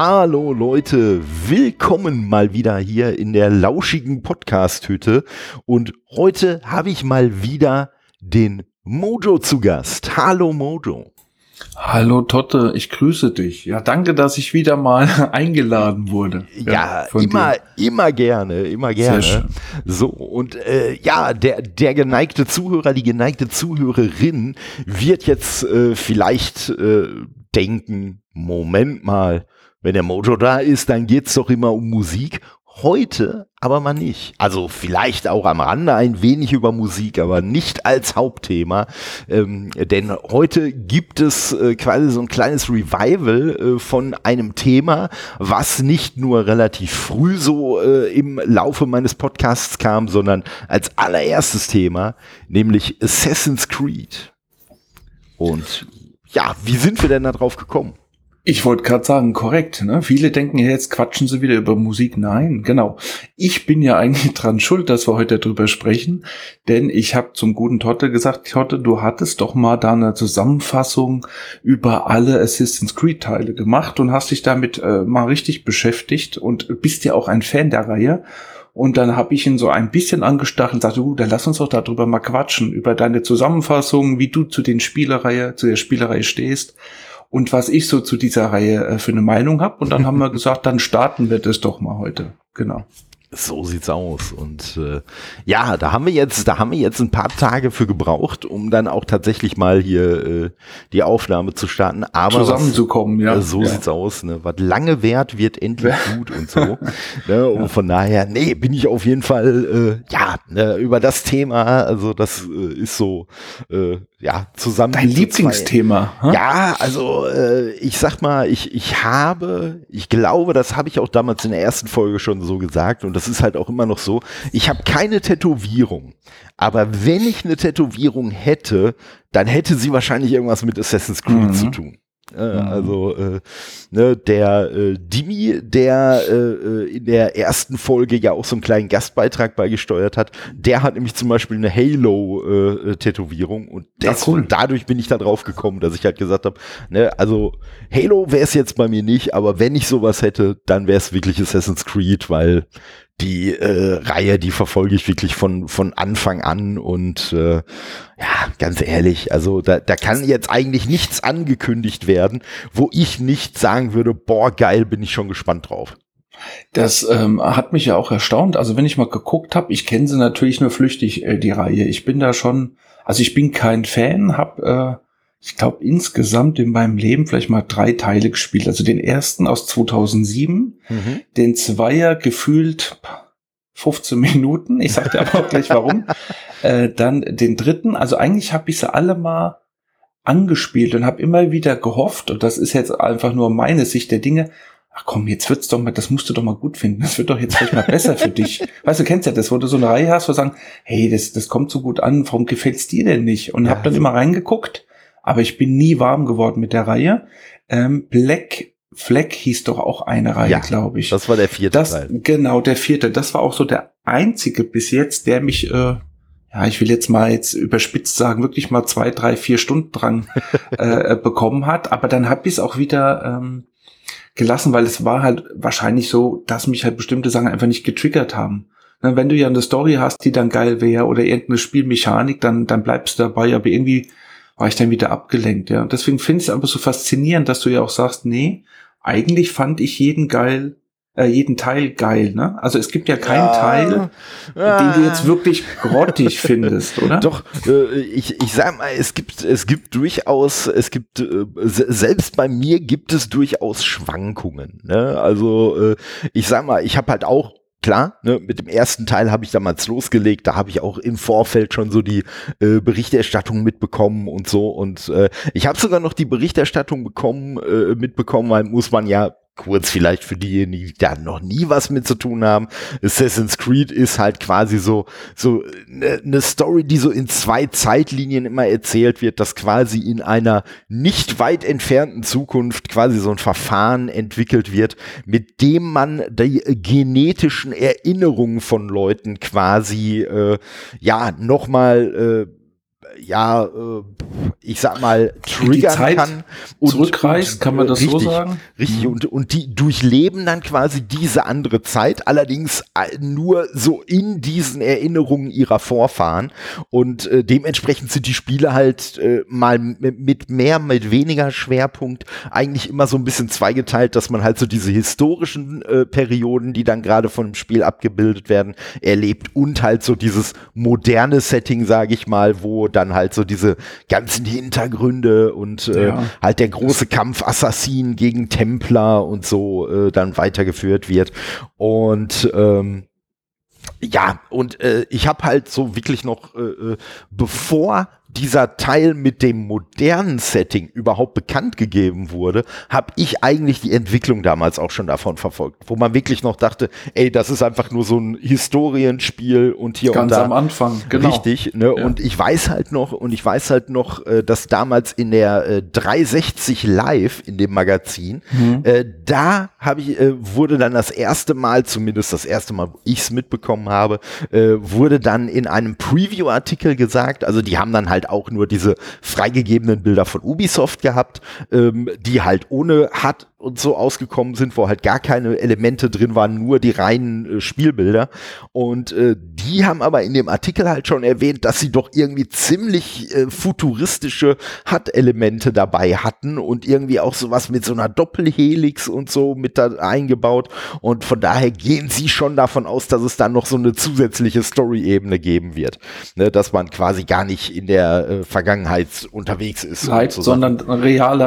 Hallo Leute, willkommen mal wieder hier in der lauschigen Podcast-Hütte. Und heute habe ich mal wieder den Mojo zu Gast. Hallo Mojo. Hallo Totte, ich grüße dich. Ja, danke, dass ich wieder mal eingeladen wurde. Ja, ja immer, dir. immer gerne, immer gerne. So, und äh, ja, der, der geneigte Zuhörer, die geneigte Zuhörerin wird jetzt äh, vielleicht äh, denken, Moment mal, wenn der Mojo da ist, dann geht's doch immer um Musik Heute aber mal nicht. Also vielleicht auch am Rande ein wenig über Musik, aber nicht als Hauptthema. Ähm, denn heute gibt es äh, quasi so ein kleines Revival äh, von einem Thema, was nicht nur relativ früh so äh, im Laufe meines Podcasts kam, sondern als allererstes Thema, nämlich Assassin's Creed. Und ja, wie sind wir denn da drauf gekommen? Ich wollte gerade sagen, korrekt. Ne? Viele denken ja, jetzt quatschen sie wieder über Musik. Nein, genau. Ich bin ja eigentlich dran schuld, dass wir heute darüber sprechen, denn ich habe zum guten Totte gesagt, Totte, du hattest doch mal da eine Zusammenfassung über alle Assassin's Creed Teile gemacht und hast dich damit äh, mal richtig beschäftigt und bist ja auch ein Fan der Reihe. Und dann habe ich ihn so ein bisschen angestachelt und sagte, uh, dann lass uns doch darüber mal quatschen, über deine Zusammenfassung, wie du zu den Spielereihe, zu der Spielerei stehst und was ich so zu dieser Reihe äh, für eine Meinung habe. Und dann haben wir gesagt, dann starten wir das doch mal heute. Genau. So sieht's aus. Und äh, ja, da haben wir jetzt, da haben wir jetzt ein paar Tage für gebraucht, um dann auch tatsächlich mal hier äh, die Aufnahme zu starten. Aber zusammenzukommen, ja. Äh, so ja. sieht's aus. Ne? Was lange währt, wird endlich gut und so. ne? Und ja. von daher, nee, bin ich auf jeden Fall äh, ja ne, über das Thema. Also das äh, ist so äh, ja zusammen. Dein Lieblingsthema? Hm? Ja, also äh, ich sag mal, ich ich habe, ich glaube, das habe ich auch damals in der ersten Folge schon so gesagt und das ist halt auch immer noch so, ich habe keine Tätowierung. Aber wenn ich eine Tätowierung hätte, dann hätte sie wahrscheinlich irgendwas mit Assassin's Creed mhm. zu tun. Äh, mhm. Also äh, ne, der äh, Dimi, der äh, äh, in der ersten Folge ja auch so einen kleinen Gastbeitrag beigesteuert hat, der hat nämlich zum Beispiel eine Halo-Tätowierung äh, und des, cool. dadurch bin ich da drauf gekommen, dass ich halt gesagt habe, ne, also Halo wäre es jetzt bei mir nicht, aber wenn ich sowas hätte, dann wäre es wirklich Assassin's Creed, weil die äh, Reihe, die verfolge ich wirklich von, von Anfang an und äh, ja, ganz ehrlich, also da, da kann jetzt eigentlich nichts angekündigt werden, wo ich nicht sagen würde, boah, geil, bin ich schon gespannt drauf. Das ähm, hat mich ja auch erstaunt. Also wenn ich mal geguckt habe, ich kenne sie natürlich nur flüchtig, äh, die Reihe. Ich bin da schon, also ich bin kein Fan, habe äh, ich glaube, insgesamt in meinem Leben vielleicht mal drei Teile gespielt. Also den ersten aus 2007, mhm. den Zweier gefühlt 15 Minuten. Ich sagte aber auch gleich warum. äh, dann den dritten. Also eigentlich habe ich sie alle mal angespielt und habe immer wieder gehofft, und das ist jetzt einfach nur meine Sicht der Dinge, ach komm, jetzt wird's doch mal, das musst du doch mal gut finden. Das wird doch jetzt vielleicht mal besser für dich. Weißt du, kennst ja das, wo du so eine Reihe hast, wo sagen, hey, das, das kommt so gut an, warum gefällt's dir denn nicht? Und ja, hab dann immer reingeguckt aber ich bin nie warm geworden mit der Reihe. Ähm, Black Fleck hieß doch auch eine Reihe, ja, glaube ich. Das war der vierte das, Teil. Genau, der vierte. Das war auch so der einzige bis jetzt, der mich, äh, ja, ich will jetzt mal jetzt überspitzt sagen, wirklich mal zwei, drei, vier Stunden dran äh, bekommen hat. Aber dann hab ich es auch wieder ähm, gelassen, weil es war halt wahrscheinlich so, dass mich halt bestimmte Sachen einfach nicht getriggert haben. Na, wenn du ja eine Story hast, die dann geil wäre oder irgendeine Spielmechanik, dann, dann bleibst du dabei. Aber irgendwie war ich dann wieder abgelenkt, ja. Und deswegen finde ich es aber so faszinierend, dass du ja auch sagst, nee, eigentlich fand ich jeden geil, äh, jeden Teil geil, ne? Also es gibt ja keinen ja, Teil, ja. den du jetzt wirklich grottig findest, oder? Doch, äh, ich, ich sag mal, es gibt, es gibt durchaus, es gibt, äh, selbst bei mir gibt es durchaus Schwankungen, ne? Also äh, ich sag mal, ich habe halt auch klar, ne, mit dem ersten Teil habe ich damals losgelegt, da habe ich auch im Vorfeld schon so die äh, Berichterstattung mitbekommen und so und äh, ich habe sogar noch die Berichterstattung bekommen, äh, mitbekommen, weil muss man ja kurz vielleicht für diejenigen, die da noch nie was mit zu tun haben. Assassin's Creed ist halt quasi so so eine ne Story, die so in zwei Zeitlinien immer erzählt wird, dass quasi in einer nicht weit entfernten Zukunft quasi so ein Verfahren entwickelt wird, mit dem man die genetischen Erinnerungen von Leuten quasi äh, ja nochmal äh, ja, äh, ich sag mal, triggern kann. Und, zurückreißt, kann man das richtig, so sagen? Richtig, mhm. und, und die durchleben dann quasi diese andere Zeit, allerdings äh, nur so in diesen Erinnerungen ihrer Vorfahren. Und äh, dementsprechend sind die Spiele halt äh, mal mit mehr, mit weniger Schwerpunkt eigentlich immer so ein bisschen zweigeteilt, dass man halt so diese historischen äh, Perioden, die dann gerade von dem Spiel abgebildet werden, erlebt und halt so dieses moderne Setting, sage ich mal, wo dann halt so diese ganzen Hintergründe und äh, ja. halt der große Kampf Assassin gegen Templer und so äh, dann weitergeführt wird. Und ähm, ja, und äh, ich habe halt so wirklich noch, äh, äh bevor dieser Teil mit dem modernen Setting überhaupt bekannt gegeben wurde, habe ich eigentlich die Entwicklung damals auch schon davon verfolgt, wo man wirklich noch dachte, ey, das ist einfach nur so ein Historienspiel und hier Ganz und da. am Anfang, genau. Richtig, ne? Ja. Und ich weiß halt noch, und ich weiß halt noch, äh, dass damals in der äh, 360 Live in dem Magazin, mhm. äh, da habe ich, äh, wurde dann das erste Mal, zumindest das erste Mal, wo ich es mitbekommen habe, äh, wurde dann in einem Preview-Artikel gesagt, also die haben dann halt halt auch nur diese freigegebenen Bilder von Ubisoft gehabt, ähm, die halt ohne HUD und so ausgekommen sind, wo halt gar keine Elemente drin waren, nur die reinen äh, Spielbilder. Und äh, die haben aber in dem Artikel halt schon erwähnt, dass sie doch irgendwie ziemlich äh, futuristische HUD-Elemente dabei hatten und irgendwie auch sowas mit so einer Doppelhelix und so mit da eingebaut. Und von daher gehen sie schon davon aus, dass es dann noch so eine zusätzliche Story-Ebene geben wird. Ne, dass man quasi gar nicht in der äh, Vergangenheit unterwegs ist. Right, sondern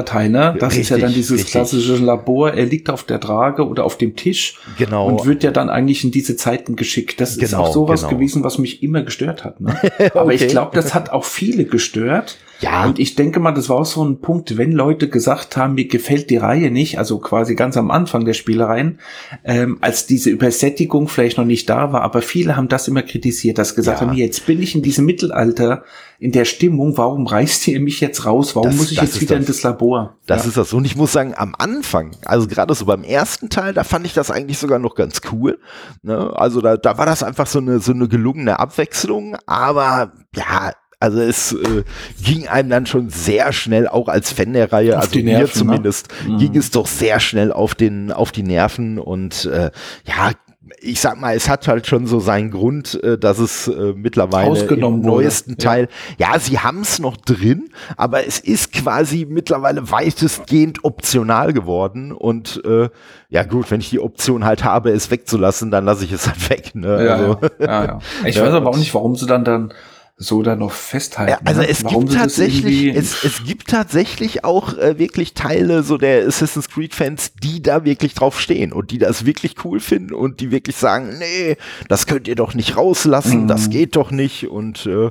Teil, ne? Das richtig, ist ja dann dieses richtig. klassische Labor, er liegt auf der Trage oder auf dem Tisch genau. und wird ja dann eigentlich in diese Zeiten geschickt. Das genau, ist auch sowas genau. gewesen, was mich immer gestört hat. Ne? Aber okay. ich glaube, das hat auch viele gestört. Ja. Und ich denke mal, das war auch so ein Punkt, wenn Leute gesagt haben, mir gefällt die Reihe nicht, also quasi ganz am Anfang der Spielereien, ähm, als diese Übersättigung vielleicht noch nicht da war, aber viele haben das immer kritisiert, dass gesagt ja. haben, jetzt bin ich in diesem Mittelalter, in der Stimmung, warum reißt ihr mich jetzt raus? Warum das, muss ich jetzt wieder das, in das Labor? Das ja. ist das. Und ich muss sagen, am Anfang, also gerade so beim ersten Teil, da fand ich das eigentlich sogar noch ganz cool. Ne? Also da, da war das einfach so eine, so eine gelungene Abwechslung, aber ja, also es äh, ging einem dann schon sehr schnell, auch als Fan der Reihe, auf also Nerven, mir ne? zumindest, ne? ging es doch sehr schnell auf den, auf die Nerven und äh, ja, ich sag mal, es hat halt schon so seinen Grund, äh, dass es äh, mittlerweile im neuesten wurde. Teil, ja, ja sie haben es noch drin, aber es ist quasi mittlerweile weitestgehend optional geworden und äh, ja gut, wenn ich die Option halt habe, es wegzulassen, dann lasse ich es halt weg. Ne? Ja, also, ja, ja. Ich weiß aber auch nicht, warum sie dann dann so da noch festhalten. Ja, also ne? es Warum gibt tatsächlich, es, es gibt tatsächlich auch äh, wirklich Teile so der Assassin's Creed Fans, die da wirklich drauf stehen und die das wirklich cool finden und die wirklich sagen, nee, das könnt ihr doch nicht rauslassen, mhm. das geht doch nicht und äh,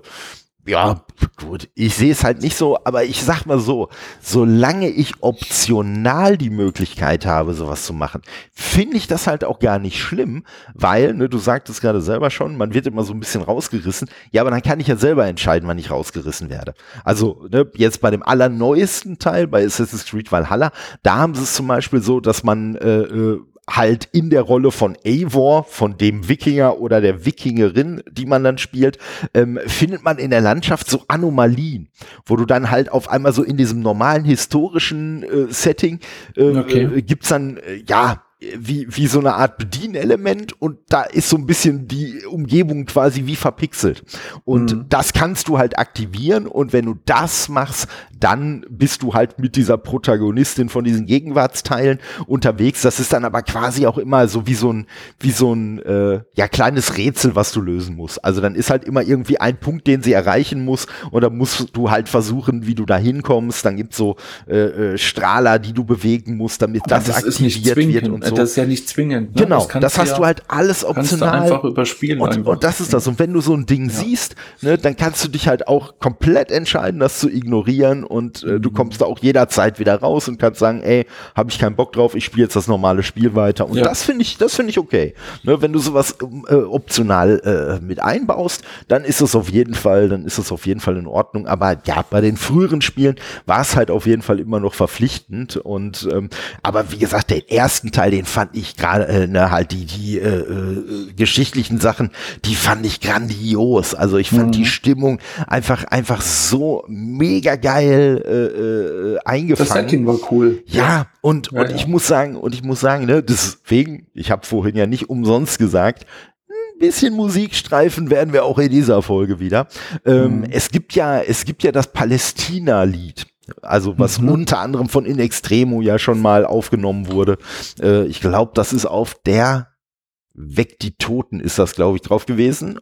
ja, gut, ich sehe es halt nicht so, aber ich sag mal so, solange ich optional die Möglichkeit habe, sowas zu machen, finde ich das halt auch gar nicht schlimm, weil, ne, du sagtest gerade selber schon, man wird immer so ein bisschen rausgerissen. Ja, aber dann kann ich ja selber entscheiden, wann ich rausgerissen werde. Also, ne, jetzt bei dem allerneuesten Teil, bei Assassin's Creed Valhalla, da haben sie es zum Beispiel so, dass man äh, äh halt in der Rolle von Eivor, von dem Wikinger oder der Wikingerin, die man dann spielt, ähm, findet man in der Landschaft so Anomalien, wo du dann halt auf einmal so in diesem normalen historischen äh, Setting äh, okay. äh, gibt's dann, äh, ja, wie, wie so eine Art Bedienelement und da ist so ein bisschen die Umgebung quasi wie verpixelt. Und mhm. das kannst du halt aktivieren und wenn du das machst, dann bist du halt mit dieser Protagonistin von diesen Gegenwartsteilen unterwegs. Das ist dann aber quasi auch immer so wie so ein, wie so ein äh, ja kleines Rätsel, was du lösen musst. Also dann ist halt immer irgendwie ein Punkt, den sie erreichen muss und dann musst du halt versuchen, wie du da hinkommst. Dann gibt's so äh, äh, Strahler, die du bewegen musst, damit das, das aktiviert wird und so. Das ist ja nicht zwingend. Ne? Genau, das, das hast ja, du halt alles optional. Kannst du einfach überspielen. Und, einfach. und das ist das. Und wenn du so ein Ding ja. siehst, ne, dann kannst du dich halt auch komplett entscheiden, das zu ignorieren und äh, du mhm. kommst da auch jederzeit wieder raus und kannst sagen, ey, habe ich keinen Bock drauf, ich spiele jetzt das normale Spiel weiter. Und ja. das finde ich, das finde ich okay. Ne, wenn du sowas äh, optional äh, mit einbaust, dann ist es auf jeden Fall, dann ist es auf jeden Fall in Ordnung. Aber ja, bei den früheren Spielen war es halt auf jeden Fall immer noch verpflichtend. Und ähm, aber wie gesagt, den ersten Teil, den den fand ich gerade, äh, ne, halt die, die äh, äh, geschichtlichen Sachen, die fand ich grandios. Also ich fand mhm. die Stimmung einfach, einfach so mega geil äh, äh, eingefangen. Das Setting war cool. Ja, und, ja, und ja. ich muss sagen, und ich muss sagen, ne, deswegen, ich habe vorhin ja nicht umsonst gesagt, ein bisschen Musikstreifen werden wir auch in dieser Folge wieder. Ähm, mhm. Es gibt ja, es gibt ja das Palästina-Lied. Also was mhm. unter anderem von In Extremo ja schon mal aufgenommen wurde. Äh, ich glaube, das ist auf der Weg die Toten ist das, glaube ich, drauf gewesen.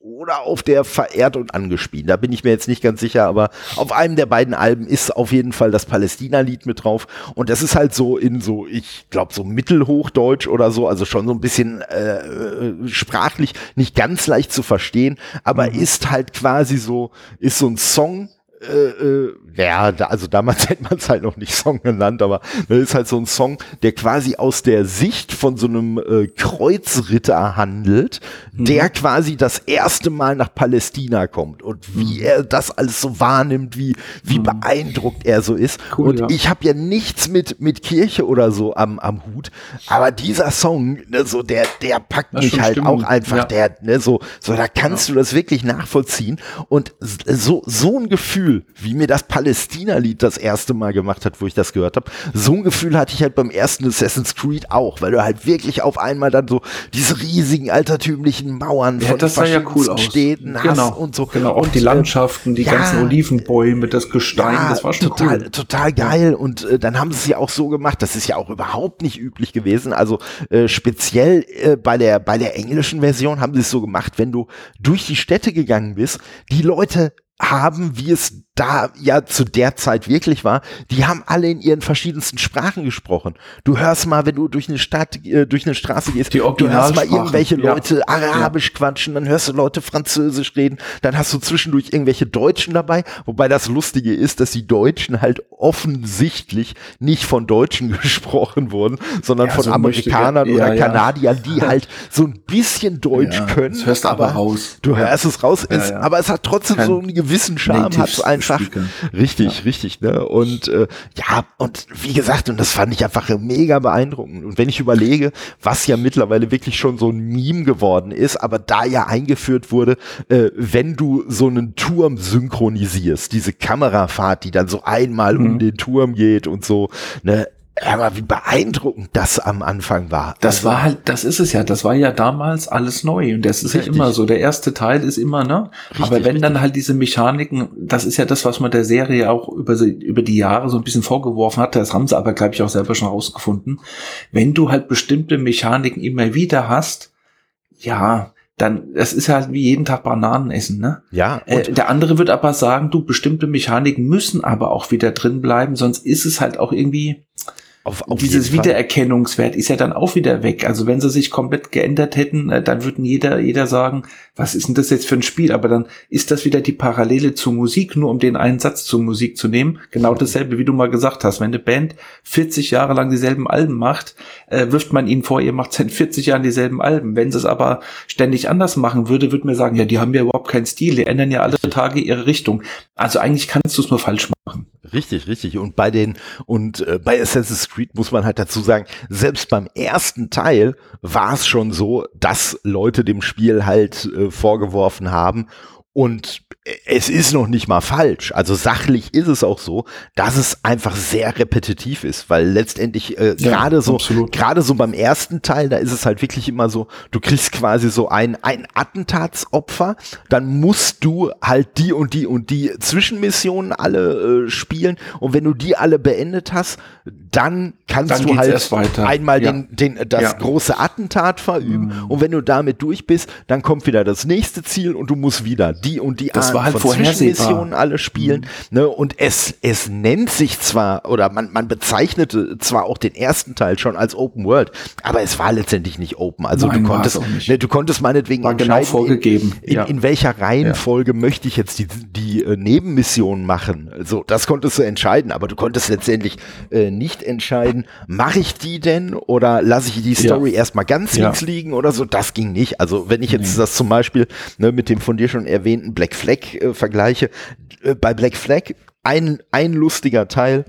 Oder auf der Verehrt und angespielt. Da bin ich mir jetzt nicht ganz sicher, aber auf einem der beiden Alben ist auf jeden Fall das Palästina-Lied mit drauf. Und das ist halt so in so, ich glaube, so Mittelhochdeutsch oder so, also schon so ein bisschen äh, sprachlich nicht ganz leicht zu verstehen, aber mhm. ist halt quasi so, ist so ein Song, äh, äh, ja, da, also damals hätte man es halt noch nicht Song genannt, aber das ist halt so ein Song, der quasi aus der Sicht von so einem äh, Kreuzritter handelt, mhm. der quasi das erste Mal nach Palästina kommt und wie mhm. er das alles so wahrnimmt, wie, wie mhm. beeindruckt er so ist. Cool, und ja. ich habe ja nichts mit, mit Kirche oder so am, am Hut, aber dieser Song, ne, so der, der packt das mich halt Stimmung. auch einfach, ja. der, ne, so, so, da kannst ja. du das wirklich nachvollziehen und so, so ein Gefühl, wie mir das Palästina Palästina-Lied das erste Mal gemacht hat, wo ich das gehört habe. So ein Gefühl hatte ich halt beim ersten Assassin's Creed auch, weil du halt wirklich auf einmal dann so diese riesigen altertümlichen Mauern ja, von das sah ja cool Städten genau, hast und so. Genau, auch und, die Landschaften, die ja, ganzen Olivenbäume, das Gestein, ja, das war schon total, cool. total geil. Und äh, dann haben sie es ja auch so gemacht, das ist ja auch überhaupt nicht üblich gewesen. Also äh, speziell äh, bei der bei der englischen Version haben sie es so gemacht, wenn du durch die Städte gegangen bist, die Leute haben, wie es da ja zu der Zeit wirklich war, die haben alle in ihren verschiedensten Sprachen gesprochen. Du hörst mal, wenn du durch eine Stadt, äh, durch eine Straße gehst, die du hörst mal irgendwelche Leute ja. Arabisch ja. quatschen, dann hörst du Leute Französisch reden, dann hast du zwischendurch irgendwelche Deutschen dabei, wobei das Lustige ist, dass die Deutschen halt offensichtlich nicht von Deutschen gesprochen wurden, sondern ja, von so Amerikanern möchte, oder Kanadiern, die halt so ein bisschen Deutsch können. Das hörst aber raus. Du hörst es raus, es, aber es hat trotzdem Kein so einen gewissen Charme, hat es ein einfach richtig, ja. richtig, ne? Und äh, ja, und wie gesagt, und das fand ich einfach mega beeindruckend. Und wenn ich überlege, was ja mittlerweile wirklich schon so ein Meme geworden ist, aber da ja eingeführt wurde, äh, wenn du so einen Turm synchronisierst, diese Kamerafahrt, die dann so einmal mhm. um den Turm geht und so, ne? Aber wie beeindruckend das am Anfang war. Das also, war halt, das ist es ja, das war ja damals alles neu und das ist richtig. ja immer so. Der erste Teil ist immer, ne? Richtig, Aber wenn richtig. dann halt diese Mechaniken, das ist ja das, was man der Serie auch über, über die Jahre so ein bisschen vorgeworfen hatte, das haben sie aber, glaube ich, auch selber schon rausgefunden. Wenn du halt bestimmte Mechaniken immer wieder hast, ja, dann, das ist halt wie jeden Tag Bananen essen, ne? Ja. Äh, der andere wird aber sagen, du, bestimmte Mechaniken müssen aber auch wieder drin bleiben, sonst ist es halt auch irgendwie, auf, auf dieses Wiedererkennungswert ist ja dann auch wieder weg. Also wenn sie sich komplett geändert hätten, äh, dann würden jeder, jeder sagen, was ist denn das jetzt für ein Spiel? Aber dann ist das wieder die Parallele zur Musik, nur um den einen Satz zur Musik zu nehmen. Genau dasselbe, wie du mal gesagt hast. Wenn eine Band 40 Jahre lang dieselben Alben macht, äh, wirft man ihnen vor, ihr macht seit 40 Jahren dieselben Alben. Wenn sie es aber ständig anders machen würde, würde mir sagen, ja, die haben ja überhaupt keinen Stil, die ändern ja alle Tage ihre Richtung. Also eigentlich kannst du es nur falsch machen. Richtig, richtig. Und bei den, und äh, bei Assassin's Creed muss man halt dazu sagen, selbst beim ersten Teil war es schon so, dass Leute dem Spiel halt äh, vorgeworfen haben, und es ist noch nicht mal falsch. Also sachlich ist es auch so, dass es einfach sehr repetitiv ist, weil letztendlich äh, ja, gerade so gerade so beim ersten Teil, da ist es halt wirklich immer so, du kriegst quasi so ein ein Attentatsopfer, dann musst du halt die und die und die Zwischenmissionen alle äh, spielen. Und wenn du die alle beendet hast, dann kannst dann du halt einmal ja. den den das ja. große Attentat verüben mhm. und wenn du damit durch bist, dann kommt wieder das nächste Ziel und du musst wieder die und die das Art war halt von Zwischenmissionen alle spielen. Mhm. Ne? Und es, es nennt sich zwar, oder man, man bezeichnete zwar auch den ersten Teil schon als Open World, aber es war letztendlich nicht open. Also Nein, du konntest, ne, du konntest meinetwegen war genau vorgegeben. In, in, in welcher Reihenfolge ja. möchte ich jetzt die, die äh, Nebenmission machen. So, das konntest du entscheiden, aber du konntest letztendlich äh, nicht entscheiden, mache ich die denn oder lasse ich die Story ja. erstmal ganz links liegen oder so. Das ging nicht. Also wenn ich jetzt nee. das zum Beispiel ne, mit dem von dir schon erwähnten Black Flag äh, vergleiche. Äh, bei Black Flag ein, ein lustiger Teil,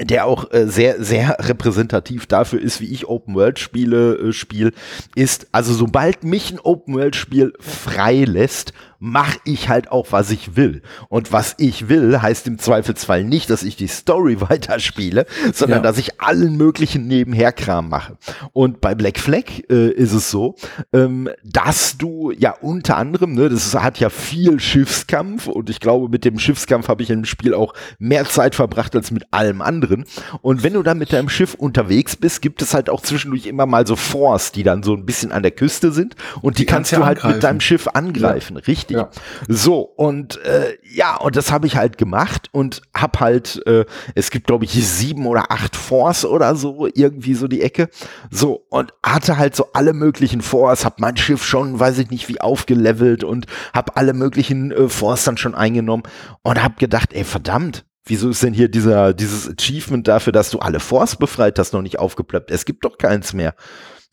der auch äh, sehr, sehr repräsentativ dafür ist, wie ich Open-World-Spiele äh, spiele, ist, also sobald mich ein Open-World-Spiel frei lässt, mache ich halt auch, was ich will. Und was ich will, heißt im Zweifelsfall nicht, dass ich die Story weiterspiele, sondern ja. dass ich allen möglichen Nebenherkram mache. Und bei Black Flag äh, ist es so, ähm, dass du ja unter anderem, ne, das hat ja viel Schiffskampf und ich glaube, mit dem Schiffskampf habe ich im Spiel auch mehr Zeit verbracht als mit allem anderen. Und wenn du dann mit deinem Schiff unterwegs bist, gibt es halt auch zwischendurch immer mal so Forts, die dann so ein bisschen an der Küste sind und die, die kannst, kannst du halt angreifen. mit deinem Schiff angreifen, ja. richtig? Richtig. Ja. So, und äh, ja, und das habe ich halt gemacht und hab halt, äh, es gibt, glaube ich, sieben oder acht Force oder so, irgendwie so die Ecke. So, und hatte halt so alle möglichen Force, hab mein Schiff schon, weiß ich nicht, wie aufgelevelt und hab alle möglichen äh, Force dann schon eingenommen und hab gedacht, ey, verdammt, Wieso ist denn hier dieser, dieses Achievement dafür, dass du alle Force befreit hast, noch nicht aufgeploppt? Es gibt doch keins mehr.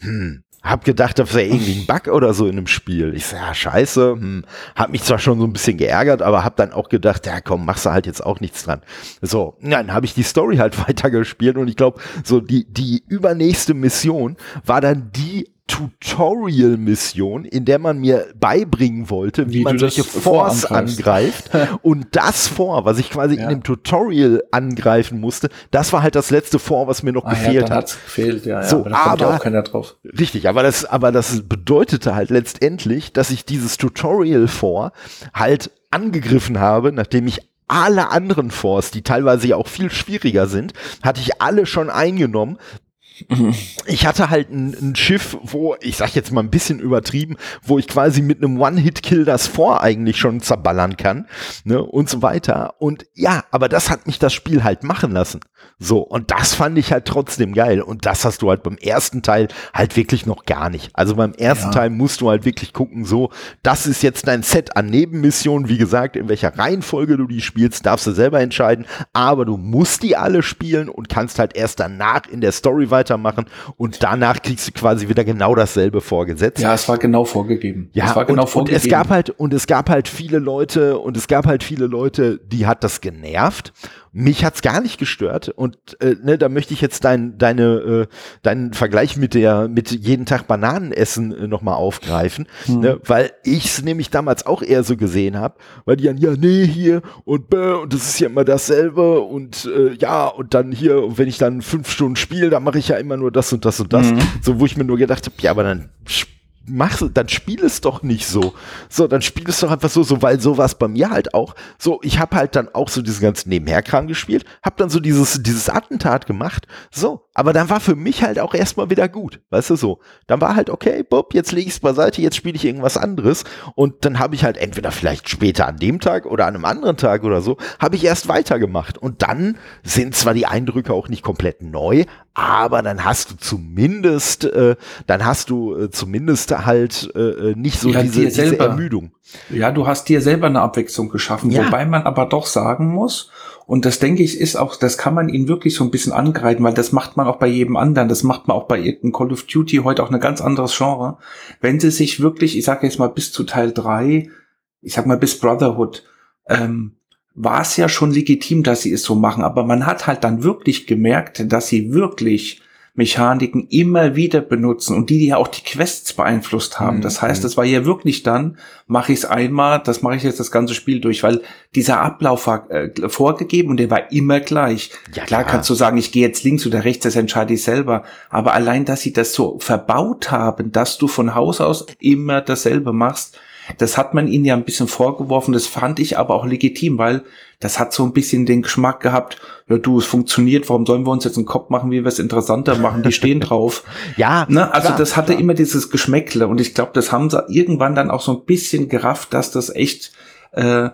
Hm, hab gedacht, das wäre irgendwie ein Bug oder so in einem Spiel. Ich sag, ja, scheiße. Hm. Hab mich zwar schon so ein bisschen geärgert, aber hab dann auch gedacht, ja komm, machst du halt jetzt auch nichts dran. So, dann habe ich die Story halt weitergespielt und ich glaube, so die, die übernächste Mission war dann die Tutorial-Mission, in der man mir beibringen wollte, wie, wie man solche Force angreift. und das Vor, was ich quasi ja. in dem Tutorial angreifen musste, das war halt das letzte Vor, was mir noch ah, gefehlt ja, hat. gefehlt, ja, so, aber, aber auch keiner drauf. Richtig, aber das, aber das bedeutete halt letztendlich, dass ich dieses Tutorial vor halt angegriffen habe, nachdem ich alle anderen Force, die teilweise ja auch viel schwieriger sind, hatte ich alle schon eingenommen, ich hatte halt ein, ein, Schiff, wo, ich sag jetzt mal ein bisschen übertrieben, wo ich quasi mit einem One-Hit-Kill das vor eigentlich schon zerballern kann, ne, und so weiter. Und ja, aber das hat mich das Spiel halt machen lassen. So, und das fand ich halt trotzdem geil. Und das hast du halt beim ersten Teil halt wirklich noch gar nicht. Also beim ersten ja. Teil musst du halt wirklich gucken, so, das ist jetzt dein Set an Nebenmissionen. Wie gesagt, in welcher Reihenfolge du die spielst, darfst du selber entscheiden. Aber du musst die alle spielen und kannst halt erst danach in der Story weitermachen. Und danach kriegst du quasi wieder genau dasselbe vorgesetzt. Ja, es war genau vorgegeben. Ja, es war genau und, vorgegeben. Und es gab halt, und es gab halt viele Leute, und es gab halt viele Leute, die hat das genervt. Mich hat's gar nicht gestört und äh, ne, da möchte ich jetzt dein, deine, äh, deinen Vergleich mit der mit jeden Tag Bananen essen äh, noch mal aufgreifen, hm. ne, weil ich's nämlich damals auch eher so gesehen habe, weil die dann ja nee hier und bäh, und das ist ja immer dasselbe und äh, ja und dann hier wenn ich dann fünf Stunden spiele, dann mache ich ja immer nur das und das und das, mhm. so wo ich mir nur gedacht habe, ja aber dann mach, dann spiel es doch nicht so. So, dann spiel es doch einfach so, so, weil sowas bei mir halt auch, so, ich habe halt dann auch so diesen ganzen Nebenherkram gespielt, hab dann so dieses, dieses Attentat gemacht, so, aber dann war für mich halt auch erstmal wieder gut, weißt du so. Dann war halt, okay, Bob, jetzt lege ich es beiseite, jetzt spiele ich irgendwas anderes und dann habe ich halt entweder vielleicht später an dem Tag oder an einem anderen Tag oder so, habe ich erst weitergemacht und dann sind zwar die Eindrücke auch nicht komplett neu, aber dann hast du zumindest, äh, dann hast du äh, zumindest halt äh, äh nicht so ja, diese, diese Ermüdung. Ja, du hast dir selber eine Abwechslung geschaffen, ja. wobei man aber doch sagen muss, und das denke ich ist auch, das kann man ihnen wirklich so ein bisschen angreifen, weil das macht man auch bei jedem anderen, das macht man auch bei irgendeinem Call of Duty heute auch ein ganz anderes Genre. Wenn sie sich wirklich, ich sage jetzt mal bis zu Teil drei, ich sag mal bis Brotherhood, ähm, war es ja schon legitim, dass sie es so machen, aber man hat halt dann wirklich gemerkt, dass sie wirklich Mechaniken immer wieder benutzen und die, die ja auch die Quests beeinflusst haben. Mhm. Das heißt, es war ja wirklich dann, mache ich es einmal, das mache ich jetzt das ganze Spiel durch, weil dieser Ablauf war äh, vorgegeben und der war immer gleich. Ja, klar, klar kannst du sagen, ich gehe jetzt links oder rechts, das entscheide ich selber. Aber allein, dass sie das so verbaut haben, dass du von Haus aus immer dasselbe machst, das hat man ihnen ja ein bisschen vorgeworfen, das fand ich aber auch legitim, weil das hat so ein bisschen den Geschmack gehabt, ja du, es funktioniert, warum sollen wir uns jetzt einen Kopf machen, wie wir es interessanter machen, die stehen drauf. ja. Ne? Also klar, das hatte klar. immer dieses Geschmäckle und ich glaube, das haben sie irgendwann dann auch so ein bisschen gerafft, dass das echt äh,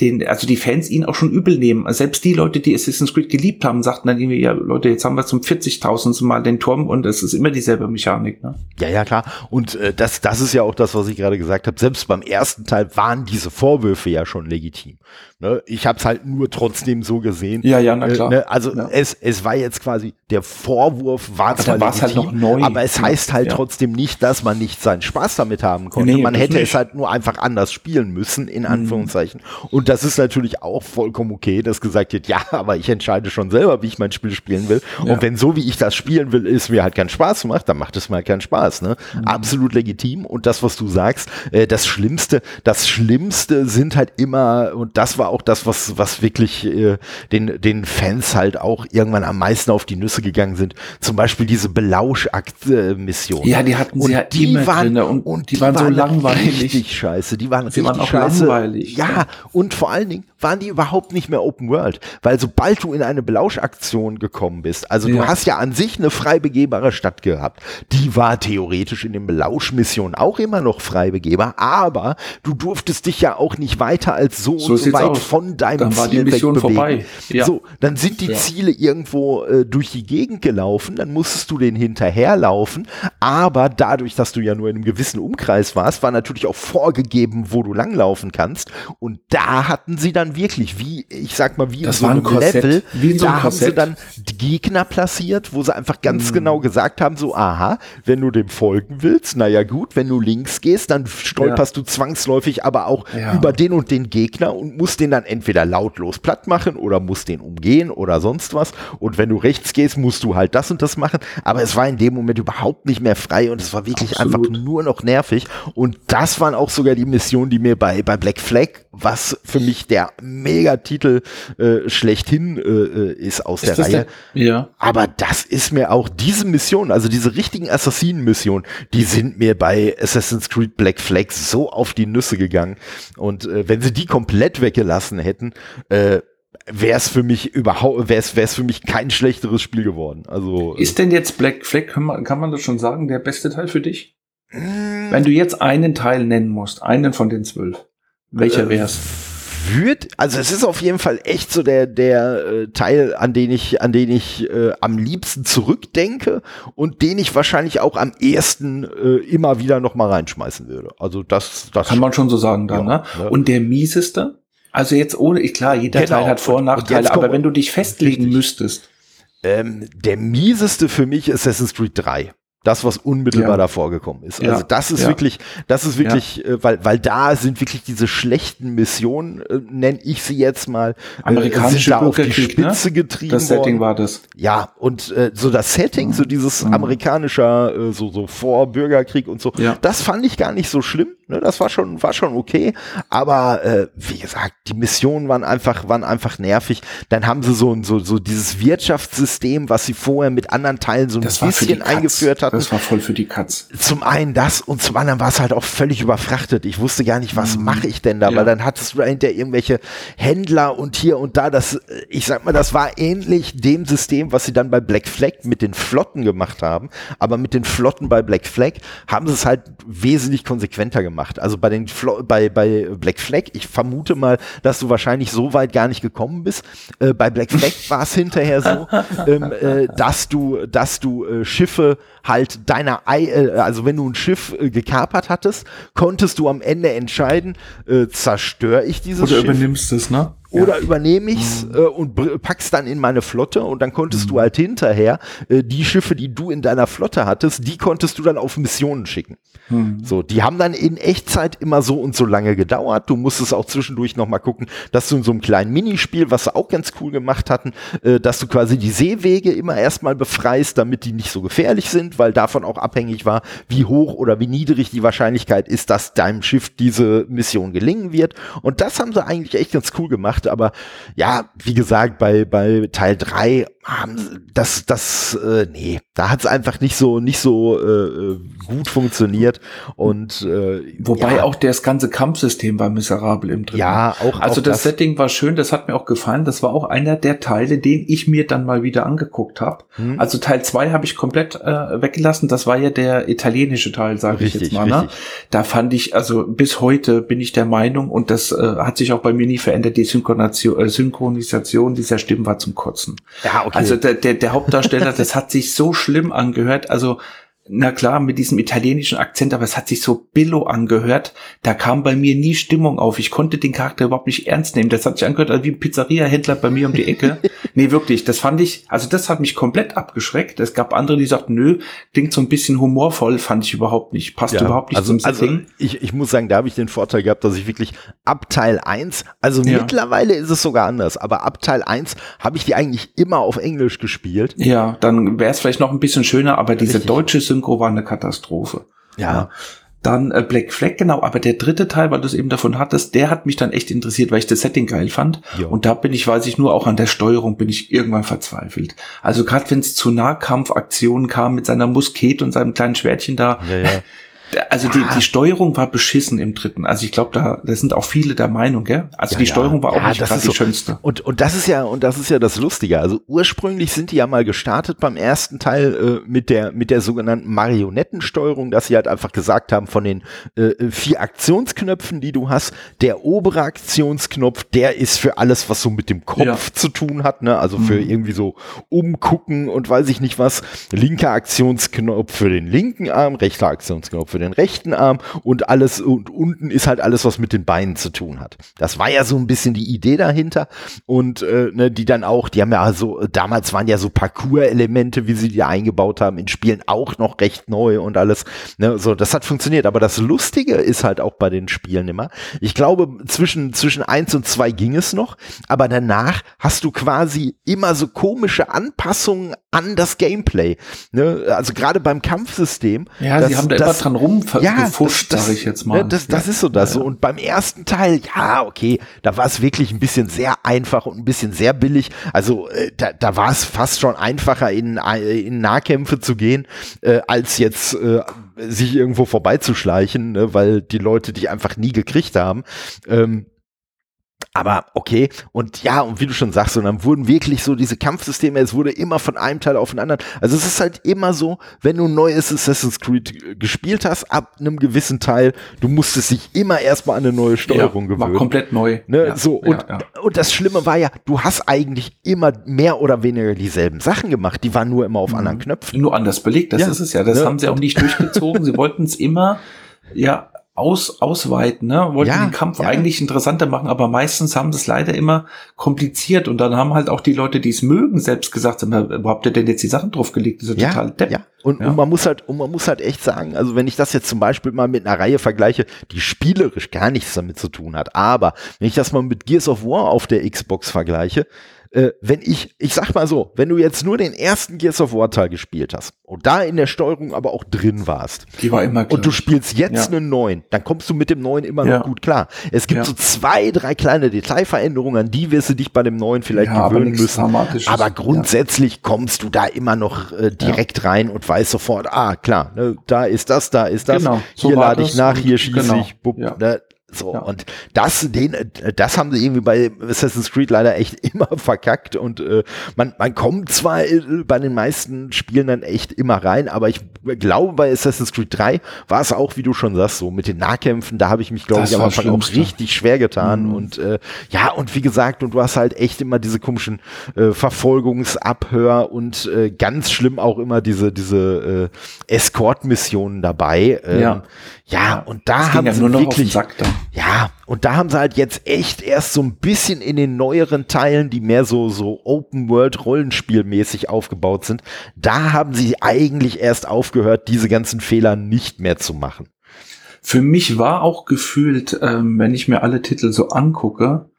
den, also die Fans ihn auch schon übel nehmen. Selbst die Leute, die Assassin's Creed geliebt haben, sagten dann irgendwie, ja Leute, jetzt haben wir zum 40.000 Mal den Turm und es ist immer dieselbe Mechanik. Ne? Ja, ja, klar. Und äh, das, das ist ja auch das, was ich gerade gesagt habe. Selbst beim ersten Teil waren diese Vorwürfe ja schon legitim. Ne? Ich habe es halt nur trotzdem so gesehen. Ja, ja, na äh, klar. Ne? Also ja. es, es war jetzt quasi, der Vorwurf war aber zwar halt legitim, halt noch neu. aber es heißt halt ja. trotzdem nicht, dass man nicht seinen Spaß damit haben konnte. Nee, man hätte nicht. es halt nur einfach anders spielen müssen, in mhm. Anführungszeichen. Mhm. Und das ist natürlich auch vollkommen okay, dass gesagt wird, ja, aber ich entscheide schon selber, wie ich mein Spiel spielen will. Ja. Und wenn so, wie ich das spielen will, ist mir halt keinen Spaß macht, dann macht es mir halt keinen Spaß. Ne? Mhm. Absolut legitim. Und das, was du sagst, äh, das Schlimmste, das Schlimmste sind halt immer, und das war auch das, was, was wirklich äh, den, den Fans halt auch irgendwann am meisten auf die Nüsse gegangen sind. Zum Beispiel diese Belauschakt-Mission. Ja, die hatten sie ja die immer waren, drin und, und die, die waren, waren so langweilig. Richtig scheiße. Die waren die waren auch scheiße. langweilig. Ja, und vor allen Dingen waren die überhaupt nicht mehr Open World, weil sobald du in eine Belauschaktion gekommen bist, also ja. du hast ja an sich eine frei begehbare Stadt gehabt, die war theoretisch in den Belauschmissionen auch immer noch frei begehbar, aber du durftest dich ja auch nicht weiter als so, so und so weit. Von deinem dann Ziel war die Mission wegbewegen. vorbei. Ja. So, dann sind die ja. Ziele irgendwo äh, durch die Gegend gelaufen, dann musstest du den hinterherlaufen, aber dadurch, dass du ja nur in einem gewissen Umkreis warst, war natürlich auch vorgegeben, wo du langlaufen kannst und da hatten sie dann wirklich, wie, ich sag mal, wie das in so einem Level, wie in so da haben sie dann Gegner platziert, wo sie einfach ganz mm. genau gesagt haben, so, aha, wenn du dem folgen willst, naja gut, wenn du links gehst, dann stolperst ja. du zwangsläufig aber auch über den und den Gegner und musst den dann entweder lautlos platt machen oder musst den umgehen oder sonst was. Und wenn du rechts gehst, musst du halt das und das machen. Aber es war in dem Moment überhaupt nicht mehr frei und es war wirklich Absolut. einfach nur noch nervig. Und das waren auch sogar die Missionen, die mir bei, bei Black Flag, was für mich der Megatitel äh, schlechthin äh, äh ist aus ist der Reihe. Der? Ja. Aber das ist mir auch diese Mission, also diese richtigen Assassinen-Missionen, die sind mir bei Assassin's Creed Black Flag so auf die Nüsse gegangen. Und äh, wenn sie die komplett weggelassen hätten, äh, wäre es für mich überhaupt, wäre es für mich kein schlechteres Spiel geworden. Also ist denn jetzt Black Flag kann man, kann man das schon sagen der beste Teil für dich? Mm. Wenn du jetzt einen Teil nennen musst, einen von den zwölf, welcher äh, wär's? Wird, also es ist auf jeden Fall echt so der der äh, Teil, an den ich an den ich äh, am liebsten zurückdenke und den ich wahrscheinlich auch am ehesten äh, immer wieder noch mal reinschmeißen würde. Also das das kann man schon so sagen dann, ja, ne? ne? Und der mieseste? Also jetzt ohne, ich klar, jeder genau. Teil hat Vor- und Nachteile, aber wenn du dich festlegen richtig. müsstest. Ähm, der mieseste für mich ist Assassin's Creed 3 das, was unmittelbar ja. davor gekommen ist. Also ja. das ist ja. wirklich, das ist wirklich, äh, weil, weil da sind wirklich diese schlechten Missionen, äh, nenne ich sie jetzt mal, äh, amerikanische sind da auf die ne? Spitze ne? getrieben Das Setting worden. war das. Ja, und äh, so das Setting, so dieses mhm. amerikanischer, äh, so, so vor Bürgerkrieg und so, ja. das fand ich gar nicht so schlimm. Ne? Das war schon, war schon okay. Aber äh, wie gesagt, die Missionen waren einfach, waren einfach nervig. Dann haben sie so, so, so dieses Wirtschaftssystem, was sie vorher mit anderen Teilen so ein das bisschen eingeführt hat hatten. Das war voll für die Katz. Zum einen das und zum anderen war es halt auch völlig überfrachtet. Ich wusste gar nicht, was mhm. mache ich denn da, ja. weil dann hattest du hinter irgendwelche Händler und hier und da. Das, ich sag mal, das war ähnlich dem System, was sie dann bei Black Flag mit den Flotten gemacht haben. Aber mit den Flotten bei Black Flag haben sie es halt wesentlich konsequenter gemacht. Also bei den Flo bei, bei Black Flag, ich vermute mal, dass du wahrscheinlich so weit gar nicht gekommen bist. Äh, bei Black Flag war es hinterher so, ähm, äh, dass du, dass du äh, Schiffe halt deiner, Ei, äh, also wenn du ein Schiff äh, gekapert hattest, konntest du am Ende entscheiden, äh, zerstöre ich dieses Oder Schiff. Oder übernimmst es, ne? Oder ja. übernehme ich's mhm. äh, und pack's dann in meine Flotte und dann konntest mhm. du halt hinterher äh, die Schiffe, die du in deiner Flotte hattest, die konntest du dann auf Missionen schicken. Mhm. So, die haben dann in Echtzeit immer so und so lange gedauert. Du musstest auch zwischendurch noch mal gucken, dass du in so einem kleinen Minispiel, was sie auch ganz cool gemacht hatten, äh, dass du quasi die Seewege immer erstmal befreist, damit die nicht so gefährlich sind, weil davon auch abhängig war, wie hoch oder wie niedrig die Wahrscheinlichkeit ist, dass deinem Schiff diese Mission gelingen wird. Und das haben sie eigentlich echt ganz cool gemacht gemacht, aber ja, wie gesagt, bei, bei Teil 3 haben das, das, äh, nee, da hat es einfach nicht so, nicht so äh, äh, gut funktioniert. Und äh, wobei ja. auch das ganze Kampfsystem war miserabel im dritten. Ja, auch. Also auch das, das, Setting war schön, das hat mir auch gefallen. Das war auch einer der Teile, den ich mir dann mal wieder angeguckt habe. Hm. Also Teil 2 habe ich komplett äh, weggelassen. Das war ja der italienische Teil, sage ich jetzt mal. Ne? Da fand ich, also bis heute bin ich der Meinung, und das äh, hat sich auch bei mir nie verändert, die Synchronisation, äh, Synchronisation dieser Stimmen war zum Kotzen. Ja, okay. Also der, der, der Hauptdarsteller, das hat sich so schlimm angehört. Also na klar, mit diesem italienischen Akzent, aber es hat sich so billo angehört. Da kam bei mir nie Stimmung auf. Ich konnte den Charakter überhaupt nicht ernst nehmen. Das hat sich angehört wie ein Pizzeria-Händler bei mir um die Ecke. nee, wirklich, das fand ich, also das hat mich komplett abgeschreckt. Es gab andere, die sagten, nö, klingt so ein bisschen humorvoll, fand ich überhaupt nicht. Passt ja, überhaupt nicht also, zum Setting. Also ich, ich muss sagen, da habe ich den Vorteil gehabt, dass ich wirklich ab Teil 1, also ja. mittlerweile ist es sogar anders, aber ab Teil 1 habe ich die eigentlich immer auf Englisch gespielt. Ja, dann wäre es vielleicht noch ein bisschen schöner, aber diese Richtig. deutsche Synchro war eine Katastrophe. Ja. ja. Dann äh, Black Flag, genau, aber der dritte Teil, weil du es eben davon hattest, der hat mich dann echt interessiert, weil ich das Setting geil fand. Jo. Und da bin ich, weiß ich nur, auch an der Steuerung bin ich irgendwann verzweifelt. Also gerade wenn es zu Nahkampfaktionen kam mit seiner Musket und seinem kleinen Schwertchen da, ja, ja. Also die, die Steuerung war beschissen im dritten. Also ich glaube, da, da sind auch viele der Meinung, gell? Also ja, die Steuerung war auch ja, nicht gerade die so. schönste. Und, und das ist ja, und das ist ja das Lustige. Also ursprünglich sind die ja mal gestartet beim ersten Teil äh, mit der, mit der sogenannten Marionettensteuerung, dass sie halt einfach gesagt haben, von den äh, vier Aktionsknöpfen, die du hast, der obere Aktionsknopf, der ist für alles, was so mit dem Kopf ja. zu tun hat, ne? Also für mhm. irgendwie so umgucken und weiß ich nicht was. Linker Aktionsknopf für den linken Arm, rechter Aktionsknopf für den rechten Arm und alles und unten ist halt alles, was mit den Beinen zu tun hat. Das war ja so ein bisschen die Idee dahinter und äh, ne, die dann auch, die haben ja so, damals waren ja so Parcours-Elemente, wie sie die eingebaut haben, in Spielen auch noch recht neu und alles. Ne, so, das hat funktioniert. Aber das Lustige ist halt auch bei den Spielen immer. Ich glaube, zwischen, zwischen eins und zwei ging es noch, aber danach hast du quasi immer so komische Anpassungen an das Gameplay. Ne? Also gerade beim Kampfsystem. Ja, das, sie haben da immer dran rumgefuscht, ja, sage ich jetzt mal. Das, das ja. ist so das. Ja, Und beim ersten Teil, ja, okay, da war es wirklich ein bisschen sehr einfach und ein bisschen sehr billig. Also äh, da, da war es fast schon einfacher, in, äh, in Nahkämpfe zu gehen, äh, als jetzt äh, sich irgendwo vorbeizuschleichen, ne? weil die Leute dich einfach nie gekriegt haben. Ähm, aber okay, und ja, und wie du schon sagst, und dann wurden wirklich so diese Kampfsysteme, es wurde immer von einem Teil auf den anderen. Also es ist halt immer so, wenn du ein neues Assassin's Creed gespielt hast, ab einem gewissen Teil, du musstest dich immer erstmal an eine neue Steuerung ja, gewöhnen. War komplett neu. Ne? Ja, so, und, ja, und das Schlimme war ja, du hast eigentlich immer mehr oder weniger dieselben Sachen gemacht, die waren nur immer auf mhm. anderen Knöpfen. Nur anders belegt, das ist es ja. Das ne? haben sie auch nicht durchgezogen. sie wollten es immer ja, aus, ausweiten, ne? Wollten ja, den Kampf ja. eigentlich interessanter machen, aber meistens haben sie es leider immer kompliziert und dann haben halt auch die Leute, die es mögen, selbst gesagt, wo habt ihr denn jetzt die Sachen draufgelegt? Das ist ja, total depp. Ja. Und, und man muss halt, und man muss halt echt sagen, also wenn ich das jetzt zum Beispiel mal mit einer Reihe vergleiche, die spielerisch gar nichts damit zu tun hat, aber wenn ich das mal mit Gears of War auf der Xbox vergleiche, äh, wenn ich, ich sag mal so, wenn du jetzt nur den ersten Gears of War Teil gespielt hast und da in der Steuerung aber auch drin warst. Die war immer klar. Und du spielst jetzt ja. einen neuen, dann kommst du mit dem neuen immer ja. noch gut klar. Es gibt ja. so zwei, drei kleine Detailveränderungen, an die wirst du dich bei dem neuen vielleicht gewöhnen aber müssen. Aber grundsätzlich kommst du da immer noch äh, direkt rein und weißt sofort, ah, klar, ne, da ist das, da ist das. Genau. So hier lade ich nach, hier schieße genau. ich. Bup, ne, so, ja. und das, den, das haben sie irgendwie bei Assassin's Creed leider echt immer verkackt und äh, man, man kommt zwar äh, bei den meisten Spielen dann echt immer rein, aber ich glaube bei Assassin's Creed 3 war es auch, wie du schon sagst, so mit den Nahkämpfen, da habe ich mich, glaube ich, am Anfang auch richtig schwer getan mhm. und äh, ja, und wie gesagt, und du hast halt echt immer diese komischen äh, Verfolgungsabhör und äh, ganz schlimm auch immer diese, diese äh, Escort-Missionen dabei. Ähm, ja. Ja, und da das haben ja sie wirklich, ja, und da haben sie halt jetzt echt erst so ein bisschen in den neueren Teilen, die mehr so, so Open World Rollenspielmäßig aufgebaut sind, da haben sie eigentlich erst aufgehört, diese ganzen Fehler nicht mehr zu machen. Für mich war auch gefühlt, ähm, wenn ich mir alle Titel so angucke,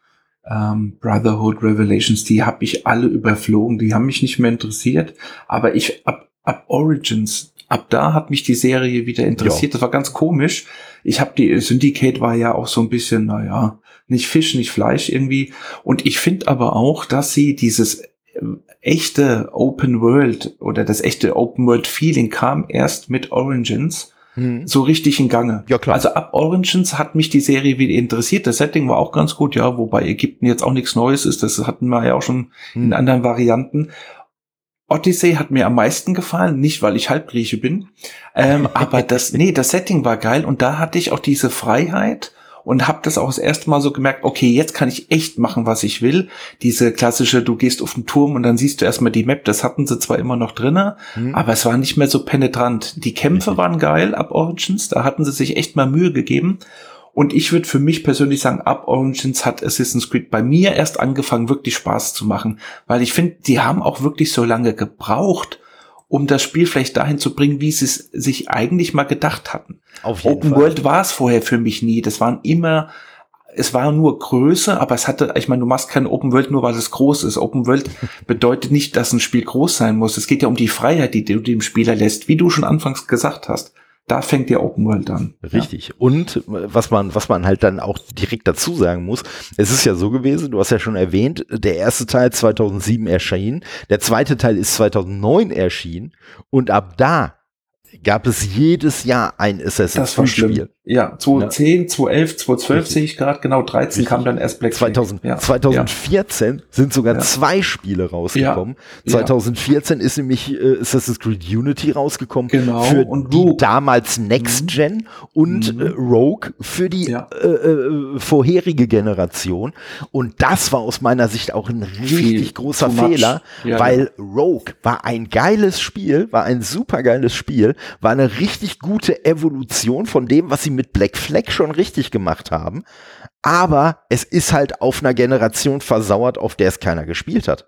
ähm, Brotherhood Revelations, die habe ich alle überflogen, die haben mich nicht mehr interessiert, aber ich ab, ab Origins, ab da hat mich die Serie wieder interessiert. Ja. Das war ganz komisch. Ich habe die Syndicate war ja auch so ein bisschen, naja, nicht Fisch, nicht Fleisch irgendwie. Und ich finde aber auch, dass sie dieses äh, echte Open World oder das echte Open World Feeling kam erst mit Origins hm. so richtig in Gange. Ja, klar. Also ab Origins hat mich die Serie wieder interessiert. Das Setting war auch ganz gut, ja, wobei Ägypten jetzt auch nichts Neues ist. Das hatten wir ja auch schon hm. in anderen Varianten. Odyssey hat mir am meisten gefallen, nicht weil ich Halbgrieche bin, ähm, aber das, nee, das Setting war geil und da hatte ich auch diese Freiheit und habe das auch das erste Mal so gemerkt, okay, jetzt kann ich echt machen, was ich will. Diese klassische, du gehst auf den Turm und dann siehst du erstmal die Map, das hatten sie zwar immer noch drinne, mhm. aber es war nicht mehr so penetrant. Die Kämpfe waren geil ab Origins, da hatten sie sich echt mal Mühe gegeben. Und ich würde für mich persönlich sagen, ab Origins hat Assassin's Creed bei mir erst angefangen, wirklich Spaß zu machen. Weil ich finde, die haben auch wirklich so lange gebraucht, um das Spiel vielleicht dahin zu bringen, wie sie es sich eigentlich mal gedacht hatten. Auf jeden Open Fall. World war es vorher für mich nie. Das waren immer, es war nur Größe, aber es hatte, ich meine, du machst keine Open World nur, weil es groß ist. Open World bedeutet nicht, dass ein Spiel groß sein muss. Es geht ja um die Freiheit, die du dem Spieler lässt, wie du schon anfangs gesagt hast da fängt die Open World an. Richtig. Ja. Und was man, was man halt dann auch direkt dazu sagen muss, es ist ja so gewesen, du hast ja schon erwähnt, der erste Teil 2007 erschien, der zweite Teil ist 2009 erschienen und ab da gab es jedes Jahr ein Assassin's Creed Spiel. Ja, 2010, ja. 2011, 2012 sehe ich gerade, genau 13 Richtig. kam dann erst Black 2000, ja. 2014 ja. sind sogar zwei Spiele rausgekommen. 2014 ist nämlich äh, Assassin's Creed Unity rausgekommen genau. für und die damals Next mhm. Gen mhm. und mhm. äh, Rogue für die äh, äh, vorherige Generation. Und das war aus meiner Sicht auch ein richtig Viel großer Fehler, weil Rogue war ein geiles Spiel, war ein super geiles Spiel, war eine richtig gute Evolution von dem, was sie mit Black Flag schon richtig gemacht haben. Aber es ist halt auf einer Generation versauert, auf der es keiner gespielt hat.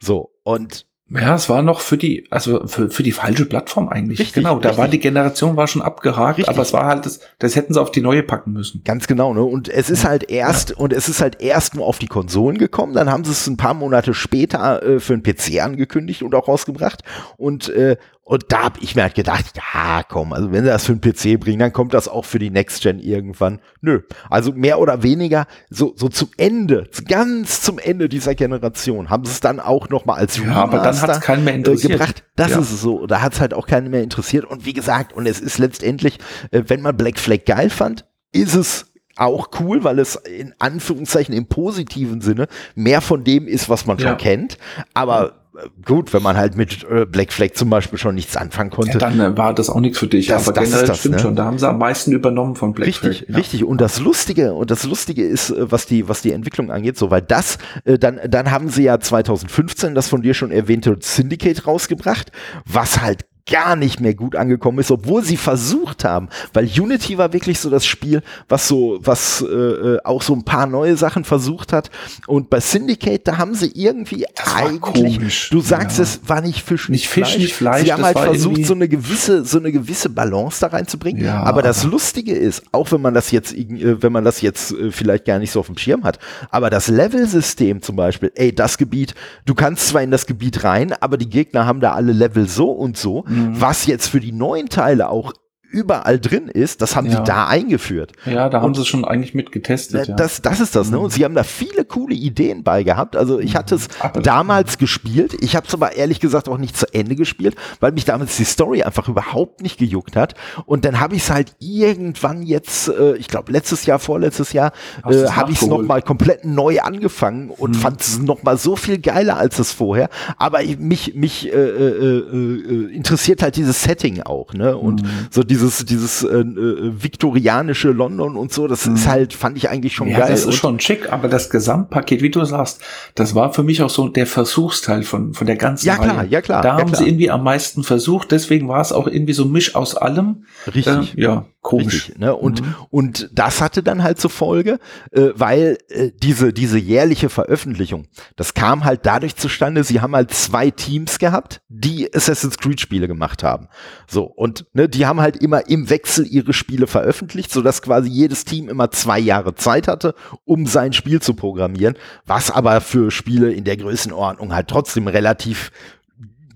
So, und ja, es war noch für die, also für, für die falsche Plattform eigentlich. Richtig, genau, da richtig. war die Generation war schon abgehakt, richtig. aber es war halt das, das hätten sie auf die neue packen müssen. Ganz genau, ne? Und es ist halt erst, ja. und es ist halt erst nur auf die Konsolen gekommen, dann haben sie es ein paar Monate später äh, für den PC angekündigt und auch rausgebracht. Und, äh, und da habe ich mir halt gedacht, ja, komm, also wenn sie das für den PC bringen, dann kommt das auch für die Next Gen irgendwann. Nö. Also mehr oder weniger so, so zum Ende, ganz zum Ende dieser Generation haben sie es dann auch noch mal als ja, aber dann hat's keinen mehr interessiert. gebracht. Das ja. ist es so. Da hat's halt auch keinen mehr interessiert. Und wie gesagt, und es ist letztendlich, äh, wenn man Black Flag geil fand, ist es auch cool, weil es in Anführungszeichen im positiven Sinne mehr von dem ist, was man schon ja. kennt. Aber gut, wenn man halt mit äh, Black Flag zum Beispiel schon nichts anfangen konnte. Ja, dann äh, war das auch nichts für dich. Das, aber das generell das, stimmt ne? schon. Da haben sie am meisten übernommen von Black richtig, Flag. Ja. Richtig, Und das Lustige, und das Lustige ist, äh, was die, was die Entwicklung angeht, so, weil das, dann, dann haben sie ja 2015 das von dir schon erwähnte Syndicate rausgebracht, was halt gar nicht mehr gut angekommen ist, obwohl sie versucht haben, weil Unity war wirklich so das Spiel, was so, was äh, äh auch so ein paar neue Sachen versucht hat. Und bei Syndicate, da haben sie irgendwie eigentlich, komisch. du sagst ja. es, war nicht Fisch, nicht, Fisch, Fleisch. nicht Fleisch. Sie haben halt versucht, so eine gewisse, so eine gewisse Balance da reinzubringen. Ja, aber das Lustige ist, auch wenn man das jetzt, äh, wenn man das jetzt äh, vielleicht gar nicht so auf dem Schirm hat, aber das Level-System zum Beispiel, ey, das Gebiet, du kannst zwar in das Gebiet rein, aber die Gegner haben da alle Level so und so. Mhm. Was jetzt für die neuen Teile auch überall drin ist, das haben ja. sie da eingeführt. Ja, da haben und, sie schon eigentlich mit getestet. Ja. Das, das ist das, ne? Und mhm. sie haben da viele coole Ideen bei gehabt. Also ich hatte es aber damals gespielt. Ich habe es aber ehrlich gesagt auch nicht zu Ende gespielt, weil mich damals die Story einfach überhaupt nicht gejuckt hat. Und dann habe ich es halt irgendwann jetzt, äh, ich glaube letztes Jahr, vorletztes Jahr, äh, habe ich es nochmal komplett neu angefangen und mhm. fand es nochmal so viel geiler als es vorher. Aber mich, mich äh, äh, äh, interessiert halt dieses Setting auch, ne? Und mhm. so die dieses, dieses äh, äh, viktorianische London und so, das mhm. ist halt, fand ich eigentlich schon ja, geil. Das ist schon schick, aber das Gesamtpaket, wie du sagst, das war für mich auch so der Versuchsteil von, von der ganzen Ja, klar, Reihe. ja, klar. Da ja, haben klar. sie irgendwie am meisten versucht, deswegen war es auch irgendwie so Misch aus allem. Richtig. Äh, ja, komisch. Richtig, ne? Und, mhm. und das hatte dann halt zur Folge, äh, weil äh, diese, diese jährliche Veröffentlichung, das kam halt dadurch zustande, sie haben halt zwei Teams gehabt, die Assassin's Creed Spiele gemacht haben. So, und ne, die haben halt immer im Wechsel ihre Spiele veröffentlicht, sodass quasi jedes Team immer zwei Jahre Zeit hatte, um sein Spiel zu programmieren, was aber für Spiele in der Größenordnung halt trotzdem relativ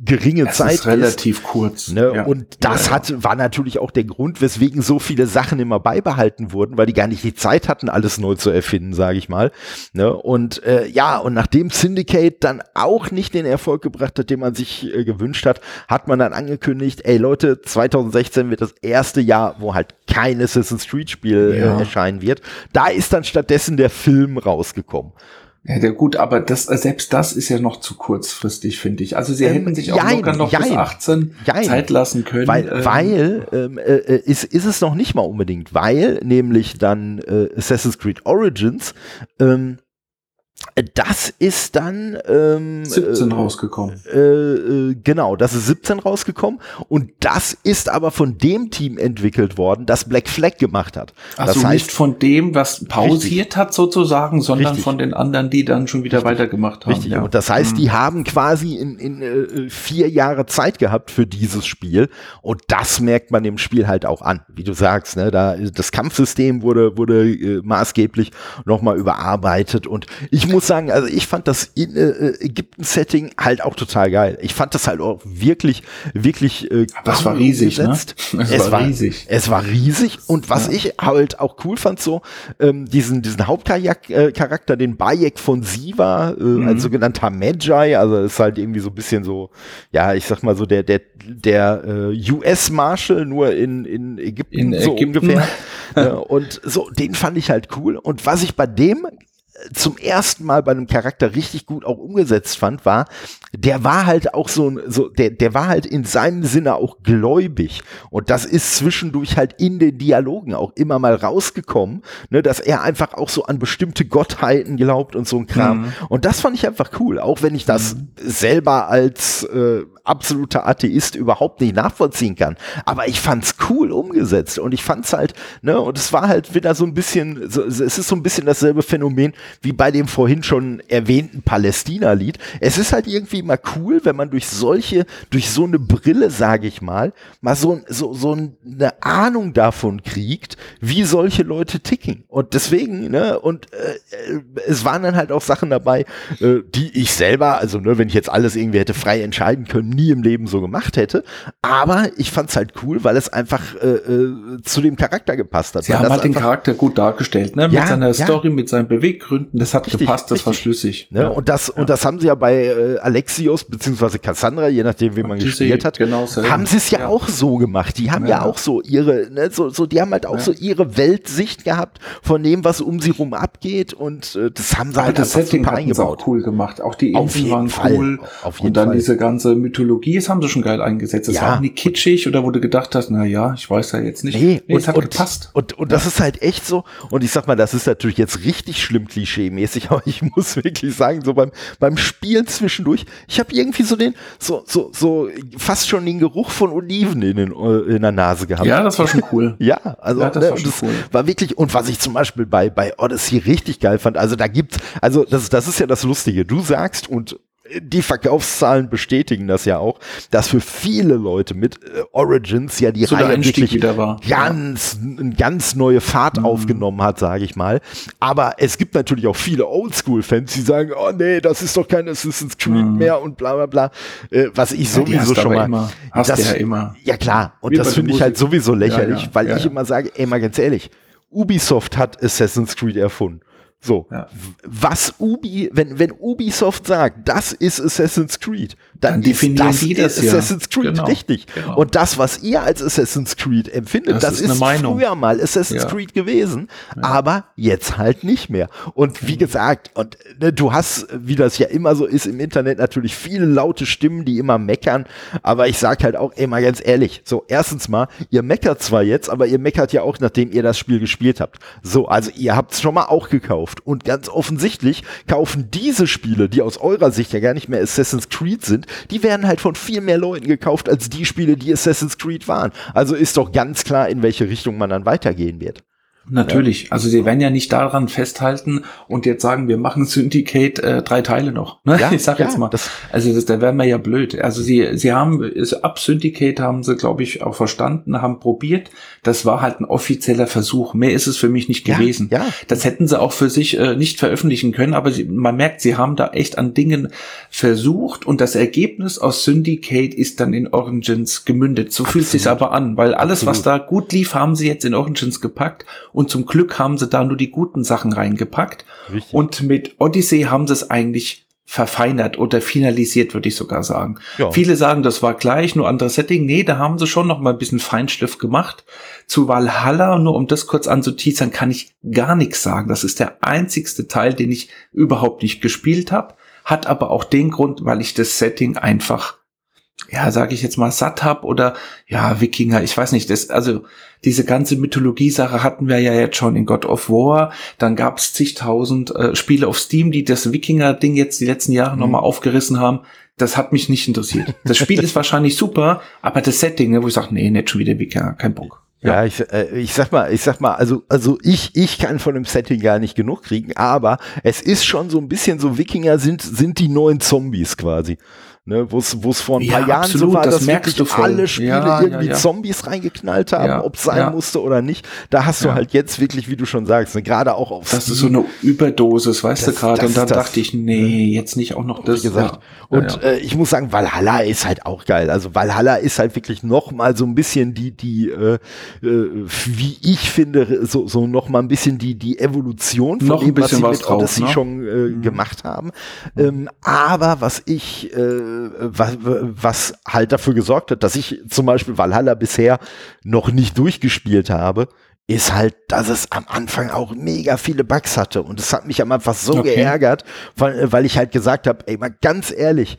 geringe es Zeit ist relativ ist, kurz. Ne? Ja. Und das ja, hat, war natürlich auch der Grund, weswegen so viele Sachen immer beibehalten wurden, weil die gar nicht die Zeit hatten, alles neu zu erfinden, sage ich mal. Ne? Und äh, ja, und nachdem Syndicate dann auch nicht den Erfolg gebracht hat, den man sich äh, gewünscht hat, hat man dann angekündigt, ey Leute, 2016 wird das erste Jahr, wo halt kein Assassin's Creed Spiel äh, erscheinen wird. Da ist dann stattdessen der Film rausgekommen. Ja, der gut, aber das, selbst das ist ja noch zu kurzfristig, finde ich. Also sie ähm, hätten sich auch jein, locker noch jein, bis 18 jein, Zeit lassen können. Weil, ähm, weil ähm, äh, äh, ist, ist es noch nicht mal unbedingt, weil nämlich dann äh, Assassin's Creed Origins ähm, das ist dann ähm, 17 äh, rausgekommen. Äh, äh, genau, das ist 17 rausgekommen und das ist aber von dem Team entwickelt worden, das Black Flag gemacht hat. Also das heißt, nicht von dem, was pausiert richtig, hat sozusagen, sondern richtig. von den anderen, die dann schon wieder richtig, weitergemacht haben. Richtig. Ja. Und das heißt, die mhm. haben quasi in, in äh, vier Jahre Zeit gehabt für dieses Spiel und das merkt man dem Spiel halt auch an, wie du sagst. Ne, da das Kampfsystem wurde wurde äh, maßgeblich nochmal überarbeitet und ich muss sagen, also ich fand das in, äh, Ägypten-Setting halt auch total geil. Ich fand das halt auch wirklich, wirklich äh, Das war riesig, ne? Es, es war riesig. Es war riesig und was ja. ich halt auch cool fand, so ähm, diesen, diesen Hauptcharakter, den Bayek von Siva, äh, mhm. als sogenannter Magi, also ist halt irgendwie so ein bisschen so, ja, ich sag mal so der, der, der äh, US-Marshal nur in, in Ägypten, in so Ägypten. ungefähr. äh, und so, den fand ich halt cool. Und was ich bei dem zum ersten Mal bei einem Charakter richtig gut auch umgesetzt fand, war, der war halt auch so, so der, der war halt in seinem Sinne auch gläubig. Und das ist zwischendurch halt in den Dialogen auch immer mal rausgekommen, ne, dass er einfach auch so an bestimmte Gottheiten glaubt und so ein Kram. Mhm. Und das fand ich einfach cool, auch wenn ich das mhm. selber als äh, absoluter Atheist überhaupt nicht nachvollziehen kann. Aber ich fand's cool umgesetzt und ich fand's halt, ne, und es war halt wieder so ein bisschen, so, es ist so ein bisschen dasselbe Phänomen wie bei dem vorhin schon erwähnten Palästina-Lied. Es ist halt irgendwie mal cool, wenn man durch solche, durch so eine Brille, sage ich mal, mal so, so, so eine Ahnung davon kriegt, wie solche Leute ticken. Und deswegen, ne, und äh, es waren dann halt auch Sachen dabei, äh, die ich selber, also ne, wenn ich jetzt alles irgendwie hätte frei entscheiden können, nie im Leben so gemacht hätte. Aber ich fand's halt cool, weil es einfach äh, äh, zu dem Charakter gepasst hat. Sie haben halt den Charakter gut dargestellt, ne? Mit ja, seiner Story, ja. mit seinen Beweggründen. Das hat richtig, gepasst, das richtig. war schlüssig. Ne? Ja. Und das und das haben sie ja bei äh, Alexios beziehungsweise Cassandra, je nachdem, wie man gespielt hat, genau haben sie es ja, auch so gemacht. Die haben ja, auch so ihre, ne, so, so, die haben halt auch so ihre Weltsicht gehabt von dem, was um sie rum abgeht und äh, das haben sie halt das Setting super eingebaut. auch cool gemacht. Auch die Inseln waren Fall. cool. Auf jeden und dann Fall. diese ganze Mythologie Mythologie, das haben sie schon geil eingesetzt. Das ja. war auch nicht kitschig oder wo du gedacht hast, na ja, ich weiß ja jetzt nicht. Nee, nee und, es hat und, gepasst. Und, und, und das ist halt echt so. Und ich sag mal, das ist natürlich jetzt richtig schlimm klischee-mäßig, aber ich muss wirklich sagen, so beim, beim Spielen zwischendurch, ich habe irgendwie so den, so, so, so fast schon den Geruch von Oliven in, den, äh, in der Nase gehabt. Ja, das war schon cool. ja, also ja, das, ne, war, das cool. war wirklich, und was ich zum Beispiel bei, bei Odyssey richtig geil fand, also da gibt's, also das, das ist ja das Lustige. Du sagst, und die Verkaufszahlen bestätigen das ja auch, dass für viele Leute mit äh, Origins ja die so Reihe wirklich wieder war. ganz, ja. ganz neue Fahrt mhm. aufgenommen hat, sage ich mal. Aber es gibt natürlich auch viele Oldschool-Fans, die sagen, oh nee, das ist doch kein Assassin's Creed mhm. mehr und bla bla bla. Äh, was ich ja, sowieso schon mal. Immer. Hast das, ja immer. Ja klar. Und Wie das finde ich halt sowieso lächerlich, ja, weil ich immer sage, ey mal ganz ehrlich, Ubisoft hat Assassin's Creed erfunden. So, ja. was Ubi, wenn, wenn Ubisoft sagt, das ist Assassin's Creed, dann, dann definieren das das Assassin's ja. Creed, genau. richtig. Genau. Und das, was ihr als Assassin's Creed empfindet, das, das ist, ist früher mal Assassin's ja. Creed gewesen, aber jetzt halt nicht mehr. Und wie gesagt, und ne, du hast, wie das ja immer so ist im Internet, natürlich viele laute Stimmen, die immer meckern, aber ich sag halt auch, ey, mal ganz ehrlich, so, erstens mal, ihr meckert zwar jetzt, aber ihr meckert ja auch, nachdem ihr das Spiel gespielt habt. So, also ihr habt es schon mal auch gekauft gekauft. Und ganz offensichtlich kaufen diese Spiele, die aus eurer Sicht ja gar nicht mehr Assassin's Creed sind, die werden halt von viel mehr Leuten gekauft als die Spiele, die Assassin's Creed waren. Also ist doch ganz klar, in welche Richtung man dann weitergehen wird. Natürlich. Also sie werden ja nicht daran festhalten und jetzt sagen, wir machen Syndicate äh, drei Teile noch. Ne? Ja, ich sag ja, jetzt mal. Das also das, da wären wir ja blöd. Also sie, sie haben also ab Syndicate haben sie, glaube ich, auch verstanden, haben probiert. Das war halt ein offizieller Versuch. Mehr ist es für mich nicht gewesen. Ja, ja. Das hätten sie auch für sich äh, nicht veröffentlichen können, aber sie, man merkt, sie haben da echt an Dingen versucht und das Ergebnis aus Syndicate ist dann in Origins gemündet. So Absolut. fühlt sich aber an, weil alles, Absolut. was da gut lief, haben sie jetzt in Origins gepackt und zum Glück haben sie da nur die guten Sachen reingepackt. Richtig. Und mit Odyssey haben sie es eigentlich verfeinert oder finalisiert, würde ich sogar sagen. Ja. Viele sagen, das war gleich, nur anderes Setting. Nee, da haben sie schon noch mal ein bisschen Feinschliff gemacht. Zu Valhalla, nur um das kurz anzuteasern, kann ich gar nichts sagen. Das ist der einzigste Teil, den ich überhaupt nicht gespielt habe. Hat aber auch den Grund, weil ich das Setting einfach ja, sage ich jetzt mal, satt hab oder ja, Wikinger, ich weiß nicht, das, also diese ganze Mythologie-Sache hatten wir ja jetzt schon in God of War, dann gab's zigtausend äh, Spiele auf Steam, die das Wikinger-Ding jetzt die letzten Jahre mhm. nochmal aufgerissen haben. Das hat mich nicht interessiert. Das Spiel ist wahrscheinlich super, aber das Setting, ne, wo ich sage, nee, nicht schon wieder Wikinger, kein Bock. Ja, ja ich, äh, ich sag mal, ich sag mal, also, also ich, ich kann von dem Setting gar nicht genug kriegen, aber es ist schon so ein bisschen so, Wikinger sind, sind die neuen Zombies quasi ne, wo es vor ein paar ja, Jahren absolut, so war, das dass merkst wirklich du alle Spiele ja, irgendwie ja, Zombies reingeknallt haben, ob es sein musste oder nicht. Da hast du halt jetzt wirklich, wie du schon sagst, ne, gerade auch auf Das Steam. ist so eine Überdosis, weißt das, du gerade. Und dann das, dachte ich, nee, jetzt nicht auch noch das. Wie gesagt. Und äh, ich muss sagen, Valhalla ist halt auch geil. Also Valhalla ist halt wirklich noch mal so ein bisschen die, die, äh, äh, wie ich finde, so, so noch mal ein bisschen die, die Evolution von noch dem, was sie mit drauf, Odyssey ne? schon äh, mhm. gemacht haben. Ähm, aber was ich äh, was, was halt dafür gesorgt hat, dass ich zum Beispiel Valhalla bisher noch nicht durchgespielt habe, ist halt, dass es am Anfang auch mega viele Bugs hatte. Und es hat mich am Anfang so okay. geärgert, weil, weil ich halt gesagt habe, ey, mal ganz ehrlich,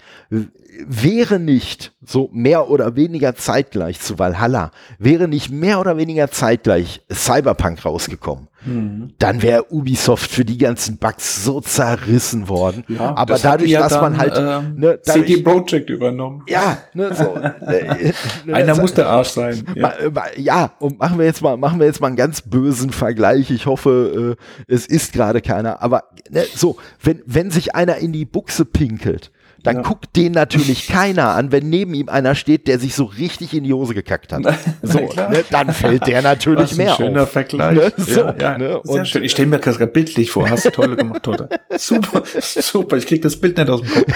wäre nicht so mehr oder weniger zeitgleich zu Valhalla, wäre nicht mehr oder weniger zeitgleich Cyberpunk rausgekommen, mhm. dann wäre Ubisoft für die ganzen Bugs so zerrissen worden. Ja, Aber das dadurch, ja dass dann, man halt ähm, ne, dadurch, CD Projekt übernommen. Ja, ne, so, ne, einer muss der Arsch sein. Ja. ja, und machen wir jetzt mal, machen wir jetzt mal einen ganz bösen Vergleich. Ich hoffe, äh, es ist gerade keiner. Aber ne, so, wenn wenn sich einer in die Buchse pinkelt dann ja. guckt den natürlich keiner an, wenn neben ihm einer steht, der sich so richtig in die Hose gekackt hat. So, ne, dann fällt der natürlich mehr schöner auf. Vergleich. Ne? So, ja, ja. Ne? Sehr schön. Ich stelle mir das gerade bildlich vor. Hast du toll gemacht, oder? Super, super. Ich krieg das Bild nicht aus dem Kopf.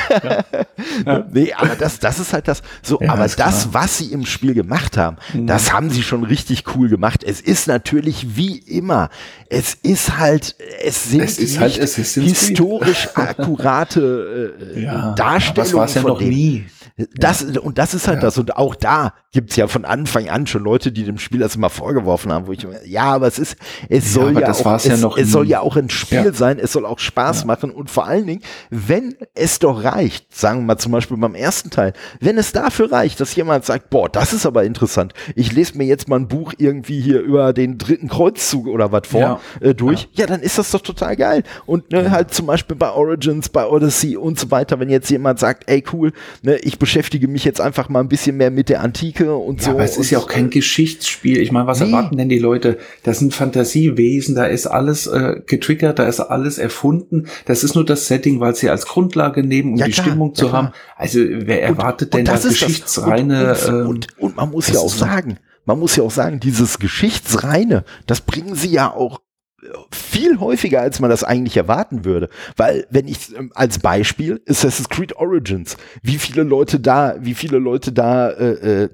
Ja. Nee, aber das, das ist halt das. So, aber das, klar. was sie im Spiel gemacht haben, mhm. das haben sie schon richtig cool gemacht. Es ist natürlich wie immer. Es ist halt, es sind es ist halt, es ist historisch akkurate äh, ja. Darstellungen. Das war es ja noch denen. nie. Das, und das ist halt ja. das. Und auch da gibt's ja von Anfang an schon Leute, die dem Spiel das immer vorgeworfen haben, wo ich, ja, aber es ist, es soll ja, ja auch, es, ja es soll ja auch ein Spiel sein, es soll auch Spaß machen und vor allen Dingen, wenn es doch reicht, sagen wir mal zum Beispiel beim ersten Teil, wenn es dafür reicht, dass jemand sagt, boah, das ist aber interessant, ich lese mir jetzt mal ein Buch irgendwie hier über den dritten Kreuzzug oder was vor äh, durch, ja. dann ist das doch total geil. Und ne, halt zum Beispiel bei Origins, bei Odyssey und so weiter, wenn jetzt jemand sagt, ey cool, ne, ich beschäftige mich jetzt einfach mal ein bisschen mehr mit der Antike und ja, so. Aber es ist ja auch kein Geschichtsspiel. Ich meine, was nee. erwarten denn die Leute? Das sind Fantasiewesen, da ist alles äh, getriggert, da ist alles erfunden. Das ist nur das Setting, weil sie als Grundlage nehmen, um ja, die klar, Stimmung ja, zu klar. haben. Also wer erwartet und, denn und da geschichtsreine? Und, und, und, und man muss ja auch sagen, man muss ja auch sagen, dieses Geschichtsreine, das bringen sie ja auch viel häufiger, als man das eigentlich erwarten würde. Weil, wenn ich ähm, als Beispiel Assassin's Creed Origins, wie viele Leute da, wie viele Leute da äh,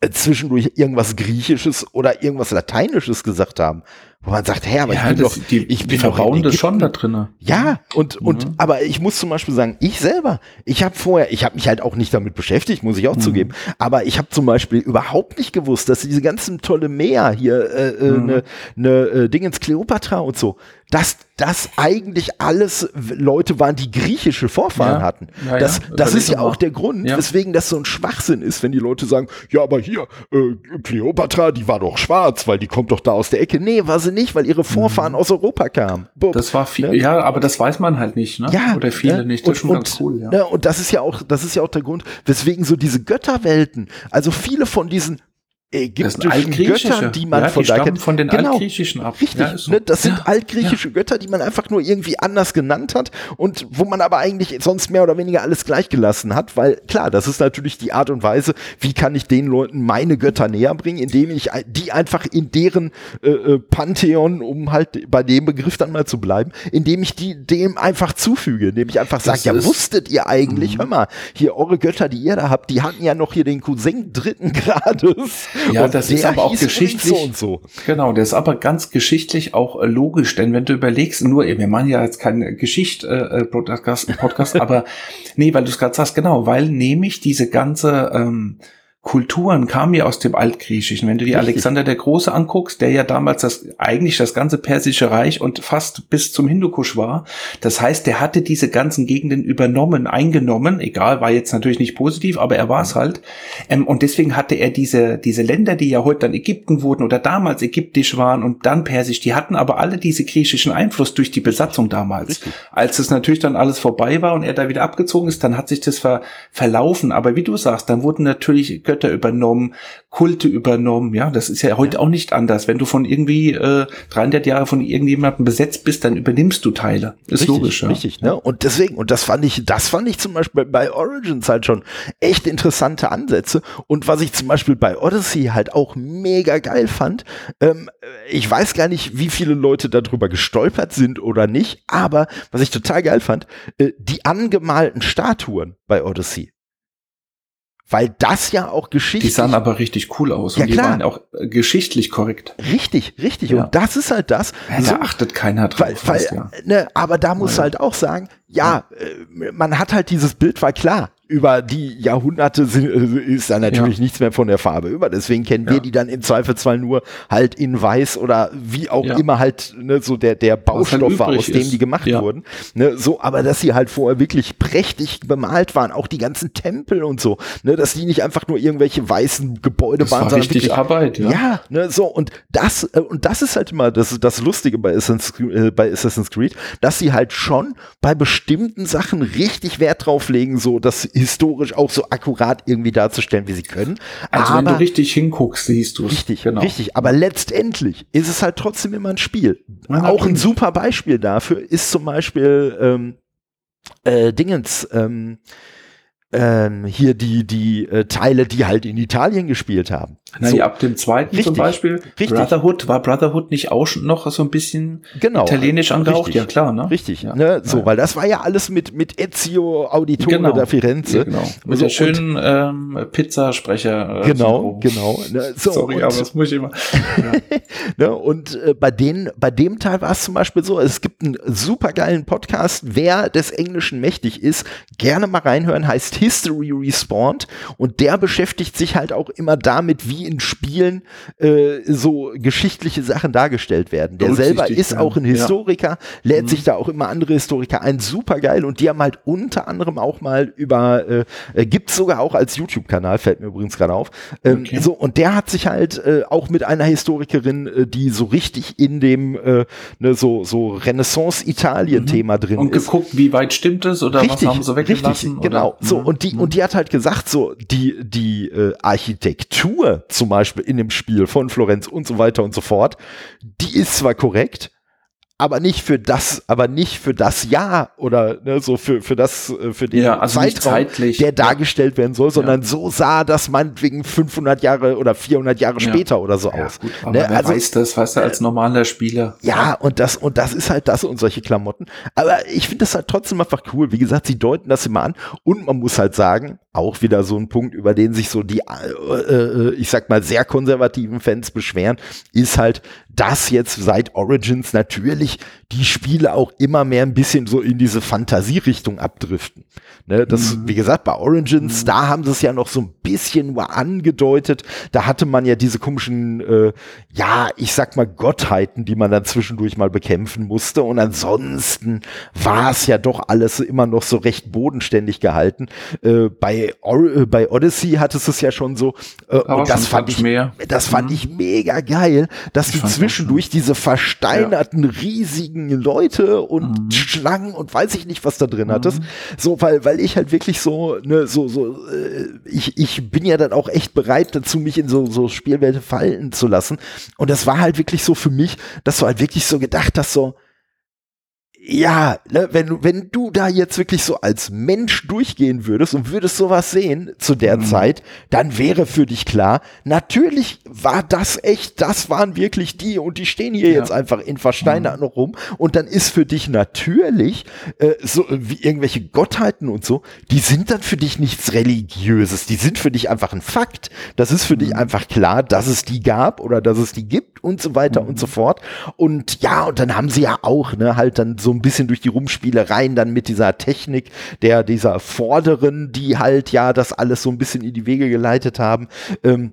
äh, zwischendurch irgendwas Griechisches oder irgendwas Lateinisches gesagt haben wo man sagt, hey, aber ja, ich bin das, doch, die, ich bin verbauen das schon da drin. Ja, und, und, mhm. aber ich muss zum Beispiel sagen, ich selber, ich habe vorher, ich habe mich halt auch nicht damit beschäftigt, muss ich auch mhm. zugeben, aber ich habe zum Beispiel überhaupt nicht gewusst, dass diese ganzen tolle Meer hier, äh, äh, mhm. ne, ne äh, Dingens Kleopatra und so, dass das eigentlich alles Leute waren, die griechische Vorfahren ja. hatten. Ja, das, ja. das ist ja auch der Grund, weswegen das so ein Schwachsinn ist, wenn die Leute sagen, ja, aber hier, äh, Kleopatra, die war doch schwarz, weil die kommt doch da aus der Ecke. Nee, war sie nicht, weil ihre Vorfahren mhm. aus Europa kamen. Bub, das war viel, ne? ja, aber das weiß man halt nicht, ne? Ja. Oder viele ne? nicht. Das und, ist schon und, ganz cool, ja. Ne? Und das ist ja auch, das ist ja auch der Grund, weswegen so diese Götterwelten, also viele von diesen ägyptischen Götter, die man ja, von die da kennt. von den genau, altgriechischen ab. Richtig, ja, so. ne, das sind ja, altgriechische Götter, die man einfach nur irgendwie anders genannt hat und wo man aber eigentlich sonst mehr oder weniger alles gleich gelassen hat, weil klar, das ist natürlich die Art und Weise, wie kann ich den Leuten meine Götter näher bringen, indem ich die einfach in deren äh, äh Pantheon, um halt bei dem Begriff dann mal zu bleiben, indem ich die dem einfach zufüge, indem ich einfach sage, ja, wusstet ihr eigentlich, mhm. hör mal, hier eure Götter, die ihr da habt, die hatten ja noch hier den Cousin dritten Grades Ja, und das ist aber auch geschichtlich. So und so. Genau, der ist aber ganz geschichtlich auch äh, logisch, denn wenn du überlegst, nur, wir machen ja jetzt keinen Geschicht-Podcast, äh, Podcast, aber nee, weil du es gerade sagst, genau, weil nämlich diese ganze ähm, Kulturen kamen ja aus dem Altgriechischen. Wenn du dir Alexander der Große anguckst, der ja damals das eigentlich das ganze Persische Reich und fast bis zum Hindukusch war. Das heißt, der hatte diese ganzen Gegenden übernommen, eingenommen. Egal, war jetzt natürlich nicht positiv, aber er war es halt. Ähm, und deswegen hatte er diese, diese Länder, die ja heute dann Ägypten wurden oder damals ägyptisch waren und dann persisch, die hatten aber alle diese griechischen Einfluss durch die Besatzung damals. Richtig. Als es natürlich dann alles vorbei war und er da wieder abgezogen ist, dann hat sich das ver verlaufen. Aber wie du sagst, dann wurden natürlich Götter übernommen, Kulte übernommen. Ja, das ist ja heute auch nicht anders. Wenn du von irgendwie äh, 300 Jahre von irgendjemandem besetzt bist, dann übernimmst du Teile. Ist richtig, logisch. Ja. Richtig, ne? Und deswegen, und das fand ich, das fand ich zum Beispiel bei Origins halt schon echt interessante Ansätze. Und was ich zum Beispiel bei Odyssey halt auch mega geil fand, ähm, ich weiß gar nicht, wie viele Leute darüber gestolpert sind oder nicht, aber was ich total geil fand, äh, die angemalten Statuen bei Odyssey weil das ja auch geschichtlich. Die sahen aber richtig cool aus ja, und die klar. waren auch äh, geschichtlich korrekt. Richtig, richtig. Ja. Und das ist halt das. Ja, so, da achtet keiner drauf. Weil, weil, ja. ne, aber da muss halt auch sagen, ja, äh, man hat halt dieses Bild, war klar, über die Jahrhunderte sind, äh, ist da natürlich ja. nichts mehr von der Farbe über. Deswegen kennen ja. wir die dann im Zweifelsfall nur halt in weiß oder wie auch ja. immer halt ne, so der, der Baustoff war, aus dem ist. die gemacht wurden. Ne, so, aber dass sie halt vorher wirklich prächtig bemalt waren, auch die ganzen Tempel und so, ne, dass die nicht einfach nur irgendwelche weißen Gebäude das waren, war sondern richtig Arbeit, ja. Ja, ne, so und das äh, und das ist halt immer das, das Lustige bei Assassin's, äh, bei Assassin's Creed, dass sie halt schon bei bestimmten Sachen richtig Wert drauf legen, so dass historisch auch so akkurat irgendwie darzustellen, wie sie können. Also aber, wenn du richtig hinguckst, siehst du es. Richtig, genau. richtig. Aber letztendlich ist es halt trotzdem immer ein Spiel. Ja, auch ein super Beispiel dafür ist zum Beispiel ähm, äh, Dingens, ähm, ähm, hier die, die äh, Teile, die halt in Italien gespielt haben. Na, so. ab dem zweiten richtig, zum Beispiel. Richtig. Brotherhood, war Brotherhood nicht auch schon noch so ein bisschen genau, italienisch angehaucht? Ja, klar, ne? Richtig, ja. ne? So, ja. weil das war ja alles mit, mit Ezio Auditore genau. da Firenze. Ja, genau. Mit so, der schönen ähm, Pizzasprecher. Äh, genau, genau. Ne? So, Sorry, und, aber das muss ich immer. ne? Und äh, bei, den, bei dem Teil war es zum Beispiel so, es gibt einen supergeilen Podcast, wer des Englischen mächtig ist, gerne mal reinhören, heißt History Respawned und der beschäftigt sich halt auch immer damit, wie in Spielen äh, so geschichtliche Sachen dargestellt werden. Der selber ist auch ein Historiker, ja. lädt mhm. sich da auch immer andere Historiker ein, super geil und die haben halt unter anderem auch mal über, äh, gibt's sogar auch als YouTube-Kanal, fällt mir übrigens gerade auf, ähm, okay. so und der hat sich halt äh, auch mit einer Historikerin, äh, die so richtig in dem äh, ne, so, so Renaissance-Italien-Thema mhm. drin und ist. Und geguckt, wie weit stimmt es oder richtig, was haben sie weggelassen? Richtig, genau. So, mhm. Und die, und die hat halt gesagt, so, die, die äh, Architektur zum Beispiel in dem Spiel von Florenz und so weiter und so fort, die ist zwar korrekt, aber nicht für das, aber nicht für das Jahr oder ne, so für für das äh, für den ja, also Zeitraum, der dargestellt werden soll, sondern ja. so sah das meinetwegen 500 Jahre oder 400 Jahre ja. später oder so aus. Gut, aber ne? wer also, weiß das, weißt du, als normaler Spieler. Ja, und das und das ist halt das und solche Klamotten. Aber ich finde das halt trotzdem einfach cool. Wie gesagt, sie deuten das immer an und man muss halt sagen, auch wieder so ein Punkt, über den sich so die, äh, äh, ich sag mal, sehr konservativen Fans beschweren, ist halt, dass jetzt seit Origins natürlich die Spiele auch immer mehr ein bisschen so in diese Fantasierichtung abdriften. Ne, das, mhm. wie gesagt, bei Origins, mhm. da haben sie es ja noch so ein bisschen nur angedeutet. Da hatte man ja diese komischen, äh, ja, ich sag mal, Gottheiten, die man dann zwischendurch mal bekämpfen musste. Und ansonsten war es ja doch alles immer noch so recht bodenständig gehalten. Äh, bei, Or äh, bei Odyssey hat es es ja schon so, äh, und das fand ich, mehr. das fand mhm. ich mega geil, dass ich die zwischendurch diese versteinerten, ja. riesigen Leute und mhm. Schlangen und weiß ich nicht, was da drin hattest. Mhm. So, weil, weil ich halt wirklich so, ne, so, so, äh, ich, ich bin ja dann auch echt bereit dazu, mich in so, so Spielwelten fallen zu lassen. Und das war halt wirklich so für mich, dass du halt wirklich so gedacht hast, so, ja, ne, wenn du, wenn du da jetzt wirklich so als Mensch durchgehen würdest und würdest sowas sehen zu der mhm. Zeit, dann wäre für dich klar, natürlich war das echt, das waren wirklich die und die stehen hier ja. jetzt einfach in Versteinert mhm. rum und dann ist für dich natürlich äh, so wie irgendwelche Gottheiten und so, die sind dann für dich nichts religiöses, die sind für dich einfach ein Fakt. Das ist für mhm. dich einfach klar, dass es die gab oder dass es die gibt und so weiter und so mhm. fort. Und ja, und dann haben sie ja auch, ne, halt dann so ein bisschen durch die Rumspielereien dann mit dieser Technik der, dieser Vorderen, die halt ja das alles so ein bisschen in die Wege geleitet haben, ähm,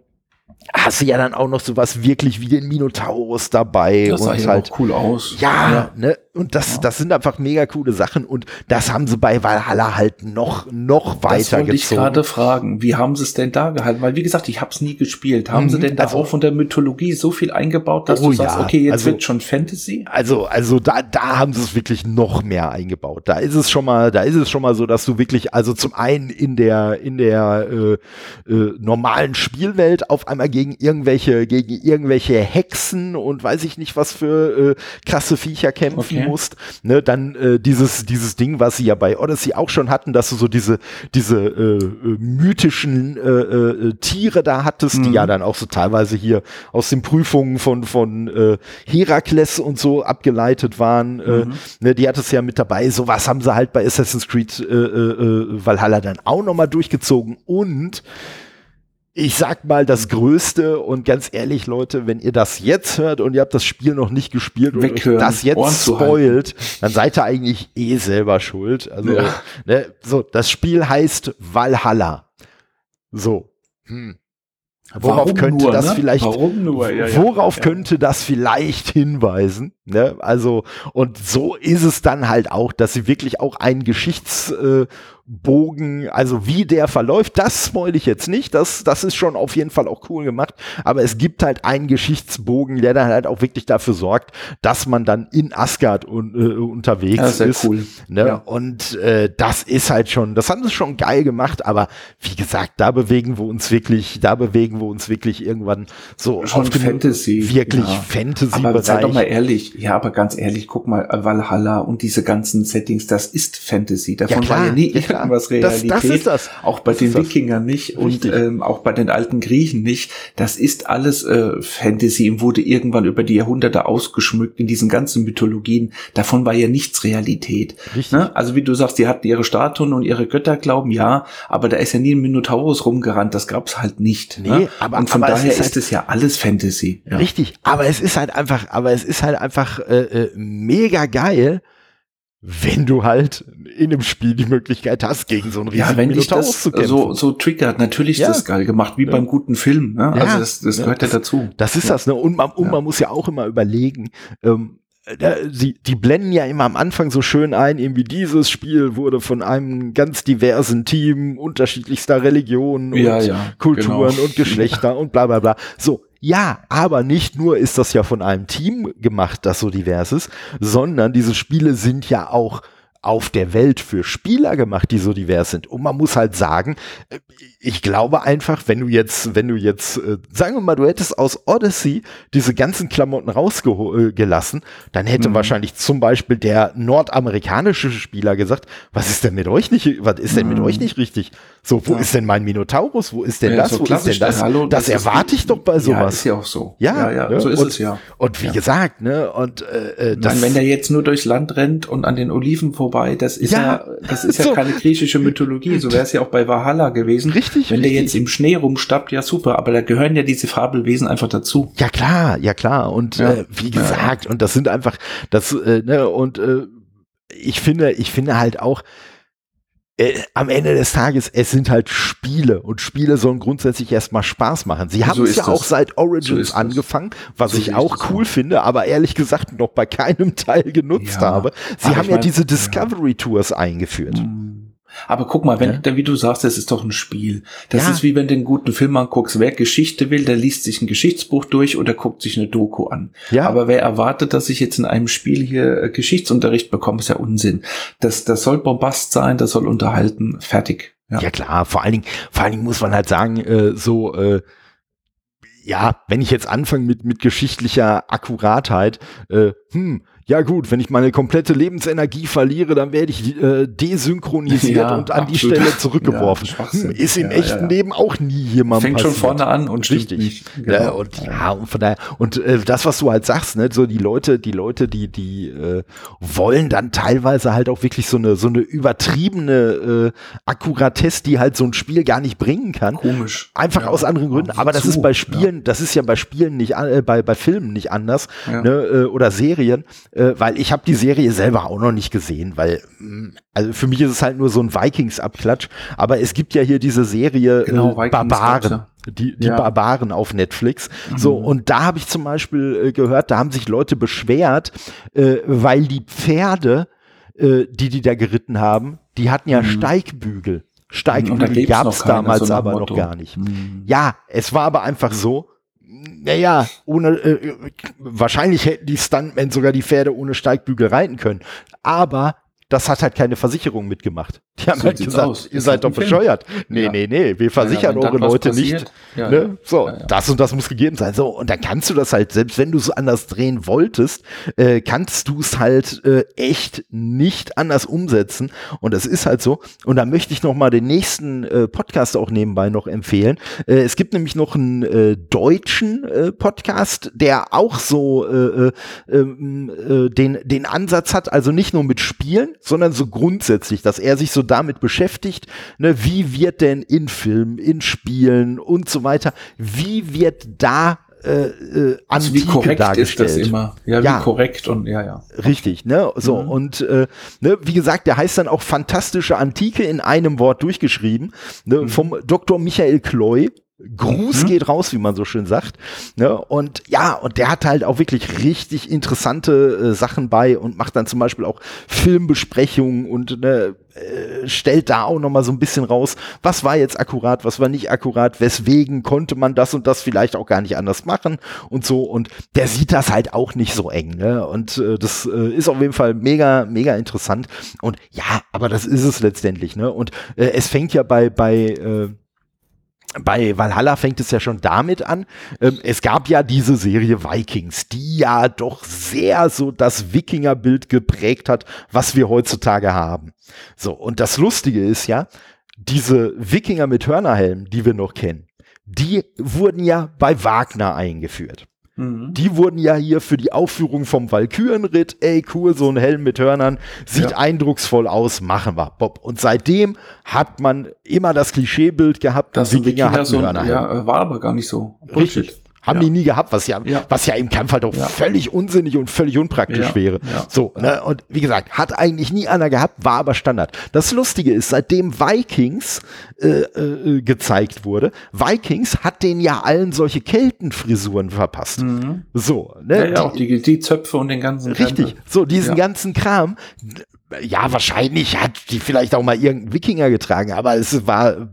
hast du ja dann auch noch sowas wirklich wie den Minotaurus dabei. Das sah halt cool aus. Ja, ja, ne? Und das, ja. das sind einfach mega coole Sachen und das haben sie bei Valhalla halt noch, noch weiter das wollte ich gerade fragen, wie haben sie es denn da gehalten? Weil wie gesagt, ich habe es nie gespielt. Haben mhm, sie denn da also, auch von der Mythologie so viel eingebaut, dass oh, du sagst, ja. okay, jetzt also, wird schon Fantasy? Also, also da, da haben sie es wirklich noch mehr eingebaut. Da ist es schon mal, da ist es schon mal so, dass du wirklich, also zum einen in der, in der äh, äh, normalen Spielwelt auf einmal gegen irgendwelche, gegen irgendwelche Hexen und weiß ich nicht was für äh, krasse Viecher kämpfen okay musst. Ne, dann äh, dieses, dieses Ding, was sie ja bei Odyssey auch schon hatten, dass du so diese, diese äh, äh mythischen äh, äh, Tiere da hattest, mhm. die ja dann auch so teilweise hier aus den Prüfungen von, von äh, Herakles und so abgeleitet waren. Äh, mhm. Äh, ne, die hattest ja mit dabei. Sowas haben sie halt bei Assassin's Creed äh, äh, Valhalla dann auch nochmal durchgezogen und ich sag mal das Größte und ganz ehrlich, Leute, wenn ihr das jetzt hört und ihr habt das Spiel noch nicht gespielt und das jetzt spoilt, dann seid ihr eigentlich eh selber schuld. Also, ja. ne, so, das Spiel heißt Valhalla. So. Hm. Worauf Warum könnte nur, das ne? vielleicht? Ja, ja. worauf könnte das vielleicht hinweisen? Ne? Also, und so ist es dann halt auch, dass sie wirklich auch einen Geschichtsbogen, äh, also wie der verläuft, das spoil ich jetzt nicht, das, das ist schon auf jeden Fall auch cool gemacht, aber es gibt halt einen Geschichtsbogen, der dann halt auch wirklich dafür sorgt, dass man dann in Asgard un, äh, unterwegs ja, ist. Sehr cool. Ne? Ja. Und äh, das ist halt schon, das haben sie schon geil gemacht, aber wie gesagt, da bewegen wir uns wirklich, da bewegen wir uns wirklich irgendwann so schon auf Fantasy. Wirklich ja. Fantasy-Bereich. Aber sei doch mal ehrlich, ja, aber ganz ehrlich, guck mal, Valhalla und diese ganzen Settings, das ist Fantasy. Davon ja, klar, war ja nie ja, irgendwas Realität. Das, das ist das. Auch bei das den Wikingern nicht Richtig. und ähm, auch bei den alten Griechen nicht. Das ist alles äh, Fantasy und wurde irgendwann über die Jahrhunderte ausgeschmückt in diesen ganzen Mythologien. Davon war ja nichts Realität. Ne? Also wie du sagst, die hatten ihre Statuen und ihre Götterglauben, ja, aber da ist ja nie ein Minotaurus rumgerannt. Das gab's halt nicht. Nee, ne? aber, und von daher ist, halt ist es ja alles Fantasy. Ja. Richtig, aber es ist halt einfach, aber es ist halt einfach einfach äh, äh, mega geil, wenn du halt in dem Spiel die Möglichkeit hast, gegen so einen riesigen ja, wenn dich das kämpfen. So, so triggert, natürlich ja. ist das geil gemacht, wie ja. beim guten Film. Ne? Ja. Also das, das gehört ja, dazu. Das ist das, ne? Und man, und man muss ja auch immer überlegen, ähm, die, die blenden ja immer am Anfang so schön ein, irgendwie dieses Spiel wurde von einem ganz diversen Team unterschiedlichster Religionen und ja, Kulturen genau. und Geschlechter und bla bla bla. So, ja, aber nicht nur ist das ja von einem Team gemacht, das so divers ist, sondern diese Spiele sind ja auch auf der Welt für Spieler gemacht, die so divers sind. Und man muss halt sagen, äh, ich glaube einfach, wenn du jetzt, wenn du jetzt, äh, sagen wir mal, du hättest aus Odyssey diese ganzen Klamotten rausgelassen, dann hätte mhm. wahrscheinlich zum Beispiel der nordamerikanische Spieler gesagt, was ist denn mit euch nicht, was ist denn mit mhm. euch nicht richtig? So, wo ja. ist denn mein Minotaurus? Wo ist denn ja, das? So wo ist denn das? Hallo, das, das erwarte ich doch bei sowas. Ja, ist ja auch so. Ja, ja, ja so ist und, es ja. Und wie gesagt, ne, und äh, äh das, meine, wenn der jetzt nur durchs Land rennt und an den Oliven vorbei vorbei. Das ist ja, ja das ist so. ja keine griechische Mythologie. So wäre es ja auch bei Valhalla gewesen. Richtig. Wenn richtig. der jetzt im Schnee rumstappt, ja super. Aber da gehören ja diese Fabelwesen einfach dazu. Ja klar, ja klar. Und ja. Äh, wie gesagt, und das sind einfach das äh, ne und äh, ich finde, ich finde halt auch äh, am Ende des Tages, es sind halt Spiele und Spiele sollen grundsätzlich erstmal Spaß machen. Sie haben so es ja das. auch seit Origins so angefangen, was so ich auch cool finde, aber ehrlich gesagt noch bei keinem Teil genutzt ja. habe. Sie aber haben ja mein, diese Discovery Tours eingeführt. Mhm. Aber guck mal, wenn, ja. wie du sagst, das ist doch ein Spiel. Das ja. ist wie wenn du einen guten Film anguckst. Wer Geschichte will, der liest sich ein Geschichtsbuch durch oder guckt sich eine Doku an. Ja. Aber wer erwartet, dass ich jetzt in einem Spiel hier äh, Geschichtsunterricht bekomme, ist ja Unsinn. Das, das soll Bombast sein, das soll unterhalten, fertig. Ja, ja klar, vor allen Dingen, vor allen Dingen muss man halt sagen, äh, so, äh, ja, wenn ich jetzt anfange mit, mit geschichtlicher Akkuratheit, äh, hm, ja gut, wenn ich meine komplette Lebensenergie verliere, dann werde ich äh, desynchronisiert Ja, und an die absolut. Stelle zurückgeworfen. Ja. Hm, ist im Ja, echten ja, ja. Leben auch nie jemand Fängt schon passiert. vorne an und Richtig. Ja, Genau. und ja, und von daher, und äh, das, was du halt sagst, ne, so die Leute, die Leute, die, die äh, wollen dann teilweise halt auch wirklich so eine, so eine übertriebene äh, Akkuratesse, die halt so ein Spiel gar nicht bringen kann. Komisch. Einfach Ja. aus anderen Gründen. Aber das ist bei Spielen, das ist ja bei Spielen nicht, äh, bei, bei Filmen nicht anders, Ja. ne, äh, oder Serien, äh, weil ich habe die Serie selber auch noch nicht gesehen, weil, mh, also für mich ist es halt nur so ein Vikings-Abklatsch, aber es gibt ja hier diese Serie Genau, äh, Barbaren. Die, die Ja. Barbaren auf Netflix. So, Mhm. und da habe ich zum Beispiel äh, gehört, da haben sich Leute beschwert, äh, weil die Pferde, äh, die die da geritten haben, die hatten ja Mhm. Steigbügel. Da Steigbügel gab es damals so aber Motto. noch gar nicht. Hm. Ja, es war aber einfach so. Naja, ohne, äh, wahrscheinlich hätten die Stuntmen sogar die Pferde ohne Steigbügel reiten können. Aber das hat halt keine Versicherung mitgemacht. Die haben So halt gesagt, aus. ihr seid halt doch Film. bescheuert. Nee, Ja. nee, nee, wir Ja, versichern dann eure Leute passiert, nicht. Ja, Ne? ja. So, Ja, ja. das und das muss gegeben sein. So, und dann kannst du das halt, selbst wenn du es anders drehen wolltest, äh, kannst du es halt äh, echt nicht anders umsetzen. Und das ist halt so. Und da möchte ich noch mal den nächsten äh, Podcast auch nebenbei noch empfehlen. Äh, es gibt nämlich noch einen äh, deutschen äh, Podcast, der auch so äh, äh, ähm, äh, den, den Ansatz hat, also nicht nur mit Spielen, sondern so grundsätzlich, dass er sich so damit beschäftigt, ne, wie wird denn in Filmen, in Spielen und so weiter, wie wird da äh, äh, Also wie korrekt dargestellt. ist das immer? Ja, wie Ja. korrekt und ja, ja. Richtig, ne? So, Mhm. und äh, ne, wie gesagt, der heißt dann auch Fantastische Antike in einem Wort durchgeschrieben, ne, Mhm. vom Dr. Michael Kloy. Gruß Mhm. geht raus, wie man so schön sagt. Ne? Und ja, und der hat halt auch wirklich richtig interessante äh, Sachen bei und macht dann zum Beispiel auch Filmbesprechungen und ne, äh, stellt da auch noch mal so ein bisschen raus, was war jetzt akkurat, was war nicht akkurat, weswegen konnte man das und das vielleicht auch gar nicht anders machen und so. Und der sieht das halt auch nicht so eng. Ne? Und äh, das äh, ist auf jeden Fall mega, mega interessant. Und ja, aber das ist es letztendlich. Ne? Und äh, es fängt ja bei, bei äh, bei Valhalla fängt es ja schon damit an. Ähm, es gab ja diese Serie Vikings, die ja doch sehr so das Wikingerbild geprägt hat, was wir heutzutage haben. So, und das Lustige ist ja, diese Wikinger mit Hörnerhelm, die wir noch kennen, die wurden ja bei Wagner eingeführt. Mhm. Die wurden ja hier für die Aufführung vom Valkyrenritt, ey cool, so ein Helm mit Hörnern, sieht Ja. eindrucksvoll aus, machen wir, Bob. Und seitdem hat man immer das Klischeebild gehabt, Das ist Wikinger hatten so ein, Hörnerhelm. ja, war aber gar nicht so. Richtig. Haben Ja. die nie gehabt, was ja, Ja. was ja im Kampf halt auch völlig unsinnig und völlig unpraktisch wäre. So, ne? Und wie gesagt, hat eigentlich nie einer gehabt, war aber Standard. Das Lustige ist, seitdem Vikings äh, äh, gezeigt wurde, Vikings hat denen ja allen solche Keltenfrisuren verpasst. Mhm. So, Ja, ne? ja, auch die, die Zöpfe und den ganzen Richtig, Krempel. so diesen ganzen Kram. Ja, wahrscheinlich hat die vielleicht auch mal irgendein Wikinger getragen, aber es war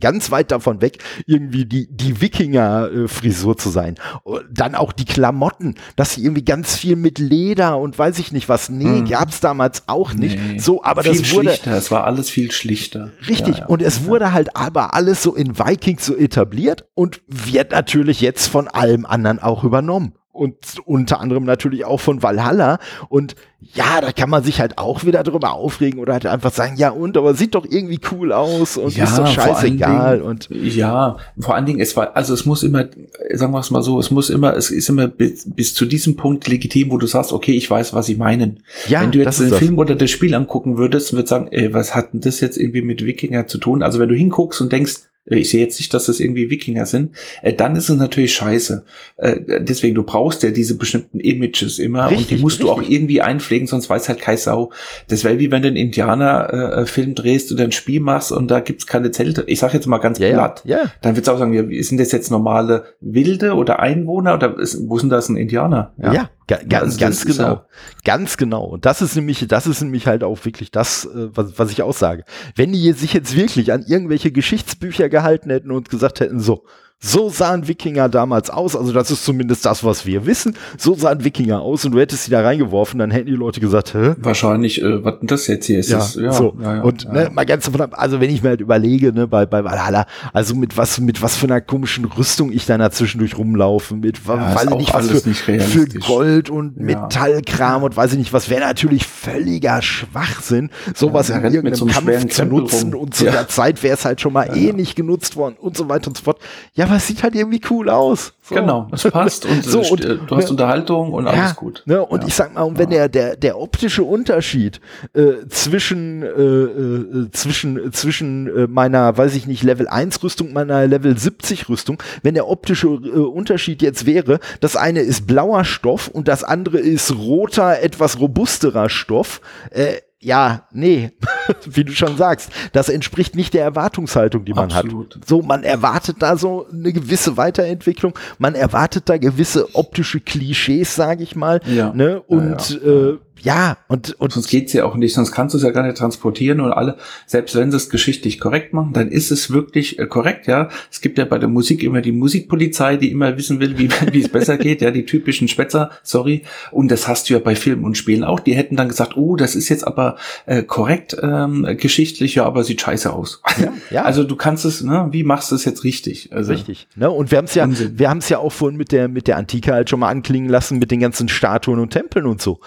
ganz weit davon weg, irgendwie die, die Wikinger-Frisur zu sein. Und dann auch die Klamotten, dass sie irgendwie ganz viel mit Leder und weiß ich nicht was. Nee, Mhm. gab's damals auch nicht. Nee. So, aber viel das wurde, schlichter. Es war alles viel schlichter. Richtig. Ja, ja. Und es wurde halt aber alles so in Vikings so etabliert und wird natürlich jetzt von allem anderen auch übernommen. Und unter anderem natürlich auch von Valhalla. Und ja, da kann man sich halt auch wieder drüber aufregen oder halt einfach sagen, ja und, aber sieht doch irgendwie cool aus und ist doch scheißegal. Dingen- Und ja, vor allen Dingen, es war, also es muss immer, sagen wir es mal so, es muss immer, es ist immer bis, bis zu diesem Punkt legitim, wo du sagst, okay, ich weiß, was sie meinen. ja, wenn du jetzt den. Film oder das Spiel angucken würdest, würdest sagen, ey, was hat denn das jetzt irgendwie mit Wikinger zu tun? Also wenn du hinguckst und denkst, ich sehe jetzt nicht, dass das irgendwie Wikinger sind, äh, dann ist es natürlich scheiße. Äh, deswegen, du brauchst ja diese bestimmten Images immer und Richtig, die musst du auch richtig. irgendwie einpflegen, sonst weiß halt kein Sau. Das wäre wie wenn du einen Indianer-Film drehst oder ein Spiel machst und da gibt's keine Zelte. Ich sag jetzt mal ganz Ja, ja, platt. ja. Dann wird's auch sagen, ja, sind das jetzt normale Wilde oder Einwohner oder ist, wo sind das ein Indianer? Ja, ga, ganz, also ganz genau. ja- Ganz genau. Und das ist nämlich, das ist nämlich halt auch wirklich das, äh, was, was ich auch sage. Wenn die sich jetzt wirklich an irgendwelche Geschichtsbücher gehalten hätten und gesagt hätten, so, So sahen Wikinger damals aus. Also das ist zumindest das, was wir wissen. So sahen Wikinger aus und du hättest sie da reingeworfen, dann hätten die Leute gesagt, hä? Wahrscheinlich, äh, was denn das jetzt hier ist? Ja, das, ja, so. ja, ja, und. Ne, mal ganz davon ab, also wenn ich mir halt überlege, ne, bei, bei Valhalla, also mit was, mit was für einer komischen Rüstung ich dann da zwischendurch rumlaufe, mit weiß ich nicht, was für, nicht für. Gold und. Metallkram und weiß ich nicht was, wäre natürlich völliger Schwachsinn, sowas in irgendeinem so Kampf zu nutzen rum. und zu der Zeit wäre es halt schon mal eh nicht genutzt worden und so weiter und so fort. Ja, aber es sieht halt irgendwie cool aus. So. Genau, es passt und, So, und- äh, du hast Unterhaltung und alles gut. Ne, und ich sag mal, und wenn der, der, der optische Unterschied äh, zwischen, äh, äh, zwischen, zwischen äh, meiner, weiß ich nicht, Level 1 Rüstung, meiner Level 70 Rüstung, wenn der optische äh, Unterschied jetzt wäre, das eine ist blauer Stoff und das andere ist roter, etwas robusterer Stoff, äh, ja, nee, wie du schon sagst, das entspricht nicht der Erwartungshaltung, die man Absolut. hat. So, man erwartet da so eine gewisse Weiterentwicklung, man erwartet da gewisse optische Klischees, sage ich mal. Ja. Ne? Ja, Und ja. Äh, ja, und, und Sonst geht's ja auch nicht, sonst kannst du es ja gar nicht transportieren und alle, selbst wenn sie es geschichtlich korrekt machen, dann ist es wirklich äh, korrekt, ja. Es gibt ja bei der Musik immer die Musikpolizei, die immer wissen will, wie, wie es besser geht, ja, die typischen Spätzer, sorry. Und das hast du ja bei Filmen und Spielen auch. Die hätten dann gesagt, oh, das ist jetzt aber äh, korrekt ähm, geschichtlich, ja, aber sieht scheiße aus. ja. Also du kannst es, ne, wie machst du es jetzt richtig? Also, Richtig. Ne? Und wir haben es ja, Unsinn. wir haben es ja auch vorhin mit der, mit der Antike halt schon mal anklingen lassen, mit den ganzen Statuen und Tempeln und so.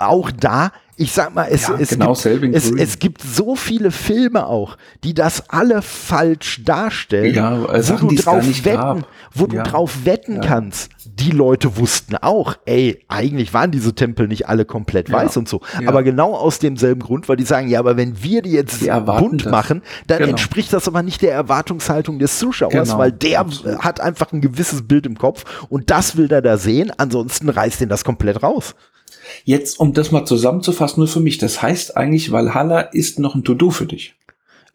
Auch da, ich sag mal, es, Ja, es, genau gibt, es, es gibt so viele Filme auch, die das alle falsch darstellen, Ja, äh, wo Sachen, du drauf wetten, gab. wo du Ja. drauf wetten kannst. Die Leute wussten auch, ey, eigentlich waren diese Tempel nicht alle komplett weiß und so. Aber genau aus demselben Grund, weil die sagen, ja, aber wenn wir die jetzt Die bunt das. machen, dann Genau. entspricht das aber nicht der Erwartungshaltung des Zuschauers, Genau, weil der absolut. hat einfach ein gewisses Bild im Kopf und das will der da sehen, ansonsten reißt den das komplett raus. Jetzt, um das mal zusammenzufassen, nur für mich, das heißt eigentlich, Valhalla ist noch ein To-Do für dich.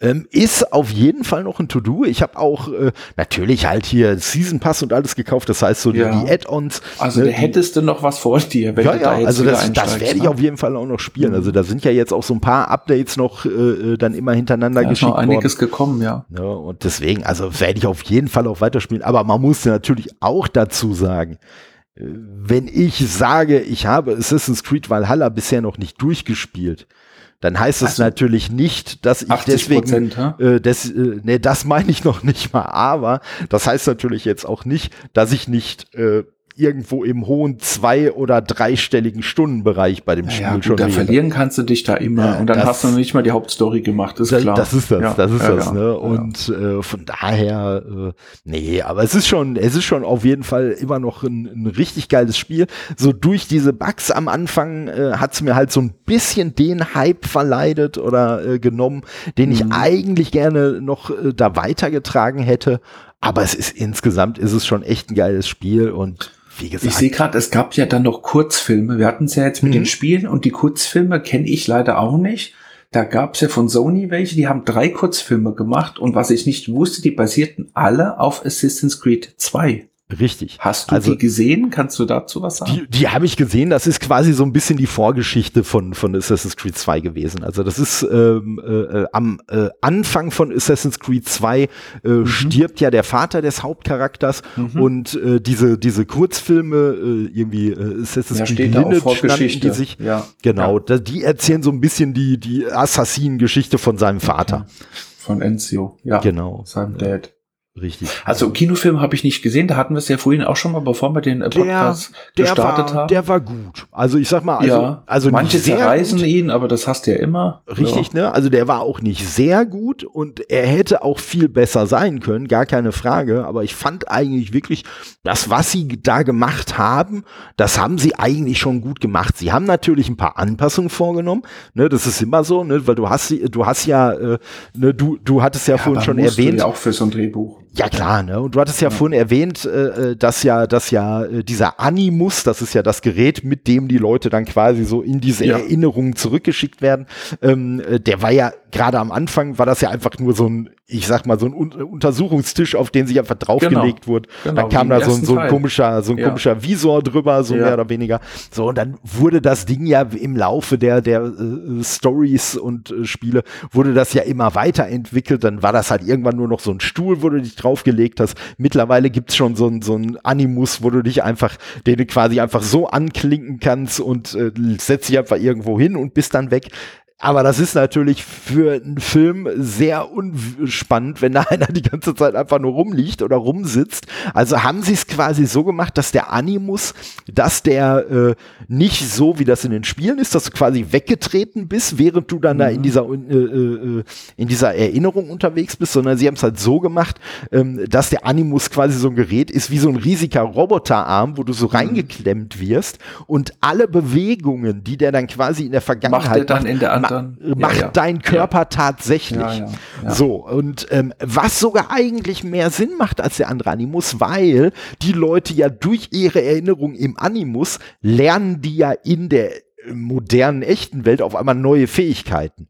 Ähm, ist auf jeden Fall noch ein To-Do. Ich habe auch äh, natürlich halt hier Season Pass und alles gekauft, das heißt so die- Ja. die Add-ons. Also ne, da die- hättest du noch was vor dir, wenn ja, du da ja, jetzt also das, das werde ich ne? auf jeden Fall auch noch spielen. Also da sind ja jetzt auch so ein paar Updates noch äh, äh, dann immer hintereinander ist geschickt noch worden. einiges gekommen, ja. Ja, und deswegen, also werde ich auf jeden Fall auch weiterspielen. Aber man muss ja natürlich auch dazu sagen, wenn ich sage, ich habe Assassin's Creed Valhalla bisher noch nicht durchgespielt, dann heißt das Also, natürlich nicht, dass ich 80 deswegen, äh, des, äh, nee, das meine ich noch nicht mal. Aber das heißt natürlich jetzt auch nicht, dass ich nicht äh, irgendwo im hohen zwei- oder dreistelligen Stundenbereich bei dem Spiel Ja, gut, schon da verlieren kannst du dich da immer Ja, und dann das- hast du noch nicht mal die Hauptstory gemacht, ist Das, klar. das ist das, Ja, das ist das, ne? Und äh, von daher, äh, nee, aber es ist schon, es ist schon auf jeden Fall immer noch ein, ein richtig geiles Spiel. So durch diese Bugs am Anfang äh, hat's mir halt so ein bisschen den Hype verleidet oder äh, genommen, den ich Mhm. eigentlich gerne noch äh, da weitergetragen hätte. Aber es ist insgesamt ist es schon echt ein geiles Spiel und wie gesagt, Ich sehe gerade, es gab ja dann noch Kurzfilme. Wir hatten es ja jetzt mit Mhm. den Spielen und die Kurzfilme kenne ich leider auch nicht. Da gab es ja von Sony welche, die haben drei Kurzfilme gemacht und was ich nicht wusste, die basierten alle auf Assassin's Creed 2. richtig. Hast du Also- die gesehen? Kannst du dazu was sagen? Die, die habe ich gesehen, das ist quasi so ein bisschen die Vorgeschichte von, von Assassin's Creed 2 gewesen. Also das ist ähm, äh, äh, am äh, Anfang von Assassin's Creed 2 äh, Mhm. stirbt ja der Vater des Hauptcharakters und äh, diese, diese Kurzfilme, äh, irgendwie äh, Assassin's Ja, Creed Lineage Vorgeschichte. nannten die sich. Ja. Genau, da, die erzählen so ein bisschen die, die Assassin-Geschichte von seinem Vater. Von Enzio, ja. Genau. Seinem Dad. Richtig. Also Kinofilm habe ich nicht gesehen, da hatten wir es ja vorhin auch schon mal, bevor wir den äh, Podcast der gestartet war, haben. Der war gut. Also ich sag mal, also, ja, also manche zerreißen ihn, aber das hast du ja immer. Richtig, ne? Also der war auch nicht sehr gut und er hätte auch viel besser sein können, gar keine Frage. Aber ich fand eigentlich wirklich, das, was sie da gemacht haben, das haben sie eigentlich schon gut gemacht. Sie haben natürlich ein paar Anpassungen vorgenommen, ne? Das ist immer so, ne? Weil du hast, sie- du hast ja, äh, ne? Du, du hattest ja, Ja, vorhin schon musst du erwähnt. Ja, auch für so ein Drehbuch. Ja klar, ne? Und du hattest ja, vorhin erwähnt, äh, äh, dass ja, dass ja äh, dieser Animus, das ist ja das Gerät, mit dem die Leute dann quasi so in diese Ja. Erinnerungen zurückgeschickt werden, ähm, äh, der war ja gerade am Anfang war das ja einfach nur so ein, ich sag mal, so ein Untersuchungstisch, auf den sich einfach draufgelegt genau, wurde. Genau, dann kam da so, so ein komischer, so ein ja. komischer Visor drüber, so ja. mehr oder weniger. So, und dann wurde das Ding ja im Laufe der, der äh, Stories und äh, Spiele, wurde das ja immer weiterentwickelt. Dann war das halt irgendwann nur noch so ein Stuhl, wo du dich draufgelegt hast. Mittlerweile gibt's schon so ein, so ein Animus, wo du dich einfach, den du quasi einfach so anklinken kannst und äh, setzt dich einfach irgendwo hin und bist dann weg. Aber das ist natürlich für einen Film sehr unspannend, wenn da einer die ganze Zeit einfach nur rumliegt oder rumsitzt. Also haben sie es quasi so gemacht, dass der Animus, dass der äh, nicht so, wie das in den Spielen ist, dass du quasi weggetreten bist, während du dann mhm. da in mhm. dieser, äh, äh, in dieser Erinnerung unterwegs bist, sondern sie haben es halt so gemacht, ähm, dass der Animus quasi so ein Gerät ist, wie so ein riesiger Roboterarm, wo du so mhm. reingeklemmt wirst und alle Bewegungen, die der dann quasi in der Vergangenheit macht, er dann in der dann. Macht ja, ja. dein Körper ja. tatsächlich. So, und ähm, was sogar eigentlich mehr Sinn macht als der andere Animus, weil die Leute ja durch ihre Erinnerung im Animus lernen die ja in der modernen, echten Welt auf einmal neue Fähigkeiten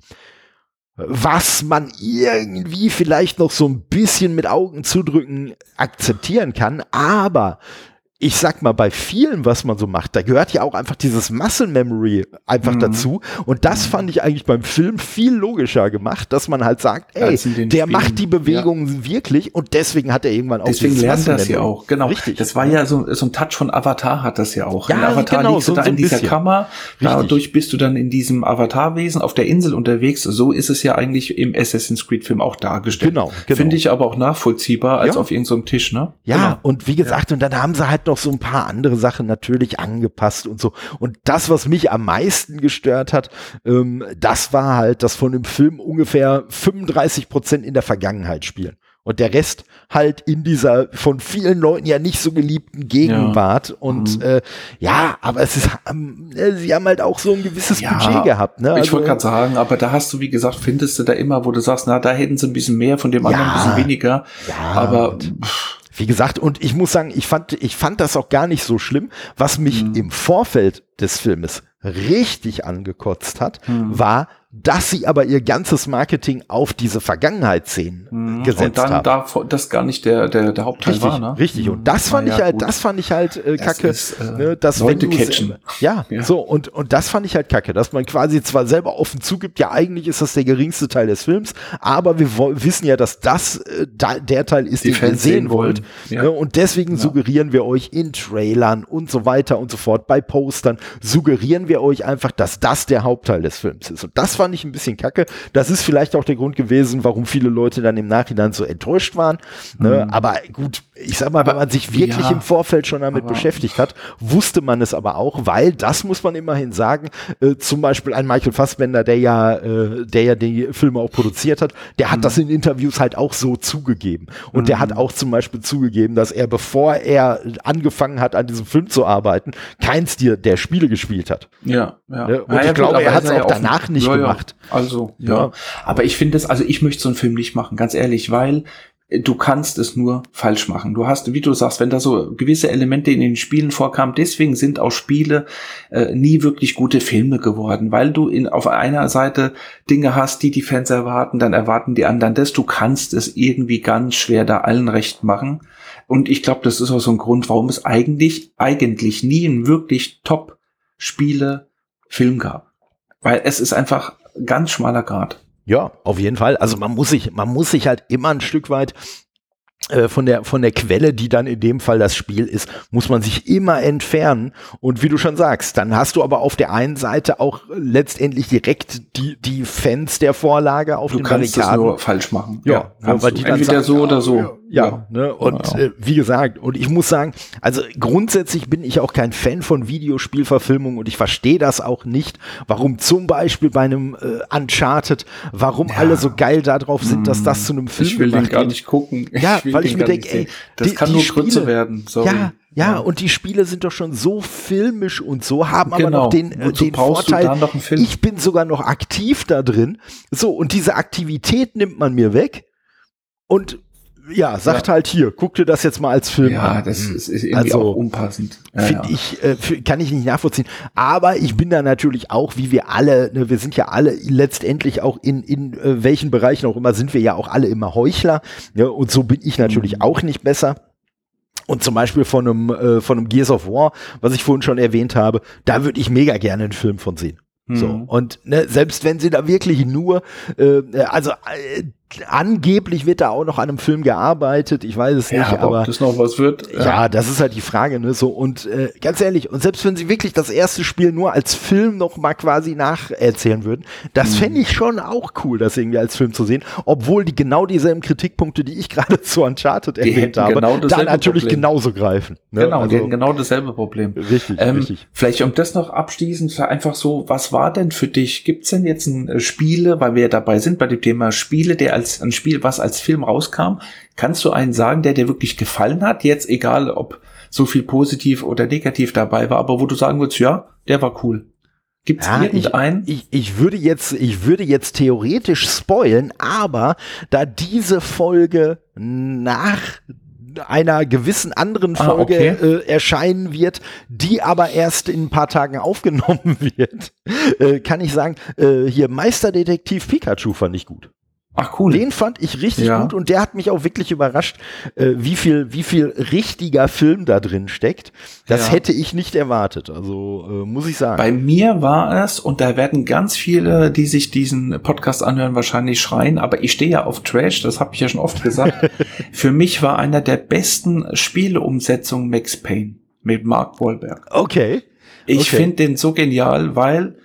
was man irgendwie vielleicht noch so ein bisschen mit Augen zudrücken akzeptieren kann, aber ich sag mal, bei vielen, was man so macht, da gehört ja auch einfach dieses Muscle Memory einfach mhm. dazu. Und das mhm. fand ich eigentlich beim Film viel logischer gemacht, dass man halt sagt, ey, der Spielen. macht die Bewegungen ja. wirklich und deswegen hat er irgendwann auch Deswegen lernt das ja auch, genau. Richtig. Das war ja so, so ein Touch von Avatar hat das ja auch. Ja, in Avatar genau, liegst du so, da so in dieser bisschen. Kammer, Richtig. dadurch bist du dann in diesem Avatarwesen auf der Insel unterwegs. So ist es ja eigentlich im Assassin's Creed Film auch dargestellt. Genau. genau. Finde ich aber auch nachvollziehbar als ja. auf irgendeinem so Tisch, ne? Ja, genau. und wie gesagt, und dann haben sie halt noch so ein paar andere Sachen natürlich angepasst und so. Und das, was mich am meisten gestört hat, ähm, das war halt, dass von dem Film ungefähr 35 Prozent in der Vergangenheit spielen und der Rest halt in dieser von vielen Leuten ja nicht so geliebten Gegenwart. Ja. Und mhm. äh, ja, aber es ist, ähm, sie haben halt auch so ein gewisses ja, Budget gehabt. Ne? Also, ich wollte gerade sagen, aber da hast du, wie gesagt, findest du da immer, wo du sagst, na, da hätten sie ein bisschen mehr, von dem ja, anderen ein bisschen weniger. Ja, aber pff, wie gesagt, und ich muss sagen, ich fand, ich fand das auch gar nicht so schlimm. Was mich mhm. im Vorfeld des Filmes richtig angekotzt hat, mhm. war, dass sie aber ihr ganzes Marketing auf diese Vergangenheitsszenen mhm. gesetzt und dann haben. Da, das gar nicht der, der, der Hauptteil richtig, war, ne? Richtig, und das fand ja, ich halt, gut. das fand ich halt äh, kacke. Das ist, äh, ne, dass Leute wenn catchen. Ja, ja, so, und, und das fand ich halt kacke, dass man quasi zwar selber offen zugibt, ja, eigentlich ist das der geringste Teil des Films, aber wir wissen ja, dass das äh, da, der Teil ist, Die den ihr sehen wollt. Ja. Ne, und deswegen suggerieren wir euch in Trailern und so weiter und so fort, bei Postern, suggerieren wir euch einfach, dass das der Hauptteil des Films ist. Und das fand ich ein bisschen kacke. Das ist vielleicht auch der Grund gewesen, warum viele Leute dann im Nachhinein so enttäuscht waren. Ne? Mhm. Aber gut, ich sag mal, wenn man sich wirklich ja, im Vorfeld schon damit beschäftigt hat, wusste man es aber auch, weil das muss man immerhin sagen, äh, zum Beispiel ein Michael Fassbender, der ja, äh, der ja die Filme auch produziert hat, der hat mhm. das in Interviews halt auch so zugegeben. Und mhm. der hat auch zum Beispiel zugegeben, dass er, bevor er angefangen hat, an diesem Film zu arbeiten, keins der, der Spiele gespielt hat. Ja, ja. Ne? Und ja, ich glaube, er hat es auch danach nicht gemacht. Also, ja. Aber ich finde es, also ich möchte so einen Film nicht machen, ganz ehrlich, weil du kannst es nur falsch machen. Du hast, wie du sagst, wenn da so gewisse Elemente in den Spielen vorkamen, deswegen sind auch Spiele äh, nie wirklich gute Filme geworden, weil du in, auf einer Seite Dinge hast, die die Fans erwarten, dann erwarten die anderen das. Du kannst es irgendwie ganz schwer da allen recht machen. Und ich glaube, das ist auch so ein Grund, warum es eigentlich, eigentlich nie einen wirklich Top-Spiele-Film gab. Weil es ist einfach ganz schmaler Grad. Ja, auf jeden Fall. Also man muss sich, man muss sich halt immer ein Stück weit äh, von der von der Quelle, die dann in dem Fall das Spiel ist, muss man sich immer entfernen und wie du schon sagst, dann hast du aber auf der einen Seite auch letztendlich direkt die die Fans der Vorlage auf du den kannst Barrikaden. Das nur falsch machen. Ja, ja weil du. die dann entweder sagen, so oder so. Ja, ja. Ne? und ja. Äh, wie gesagt, und ich muss sagen, also grundsätzlich bin ich auch kein Fan von Videospielverfilmungen und ich verstehe das auch nicht, warum zum Beispiel bei einem äh, Uncharted, warum alle so geil darauf sind, dass das zu einem Film Ich will den gar nicht gucken. Ja, ich weil ich mir denke, ey, das die, kann nur Spiele, Grütze werden. Sorry. Ja, ja, ja, und die Spiele sind doch schon so filmisch und so, haben genau. aber noch den, äh, den Vorteil, ich bin sogar noch aktiv da drin. So, und diese Aktivität nimmt man mir weg. Und ja, sagt ja. halt hier, guck dir das jetzt mal als Film ja, an. Ja, das ist, ist irgendwie also, auch unpassend. Ja, Finde ich, äh, kann ich nicht nachvollziehen. Aber ich bin da natürlich auch, wie wir alle, ne, wir sind ja alle letztendlich auch in, in äh, welchen Bereichen auch immer, sind wir ja auch alle immer Heuchler. Ja, und so bin ich natürlich mhm. auch nicht besser. Und zum Beispiel von einem, äh, von einem Gears of War, was ich vorhin schon erwähnt habe, da würde ich mega gerne einen Film von sehen. So, mhm. und ne, selbst wenn sie da wirklich nur, äh, also äh, angeblich wird da auch noch an einem Film gearbeitet, ich weiß es ja, nicht, aber ob das noch was wird. Ja. ja, das ist halt die Frage, ne? So und äh, ganz ehrlich, und selbst wenn sie wirklich das erste Spiel nur als Film noch mal quasi nacherzählen würden, das mhm. fände ich schon auch cool, das irgendwie als Film zu sehen, obwohl die genau dieselben Kritikpunkte, die ich gerade zu Uncharted die erwähnt habe, genau da natürlich Problem. genauso greifen. Ne? Genau, also, genau dasselbe Problem. Richtig, ähm, richtig. Vielleicht um das noch abschließend einfach so, was war denn für dich? Gibt's denn jetzt ein äh, Spiele, weil wir ja dabei sind bei dem Thema Spiele, der als ein Spiel, was als Film rauskam, kannst du einen sagen, der dir wirklich gefallen hat? Jetzt egal, ob so viel positiv oder negativ dabei war, aber wo du sagen würdest, ja, der war cool. Gibt es ja, irgendeinen? Ich, ich, ich, würde jetzt, ich würde jetzt theoretisch spoilen, aber da diese Folge nach einer gewissen anderen ah, Folge ah, okay. äh, erscheinen wird, die aber erst in ein paar Tagen aufgenommen wird, äh, kann ich sagen, äh, hier Meisterdetektiv Pikachu fand ich gut. Ach cool. Den fand ich richtig ja. gut und der hat mich auch wirklich überrascht, äh, wie viel, wie viel richtiger Film da drin steckt. Das ja. hätte ich nicht erwartet. Also äh, muss ich sagen. Bei mir war es und da werden ganz viele, die sich diesen Podcast anhören, wahrscheinlich schreien. Aber ich stehe ja auf Trash. Das habe ich ja schon oft gesagt. Für mich war einer der besten Spieleumsetzungen Max Payne mit Mark Wahlberg. Okay. Ich okay. finde den so genial, weil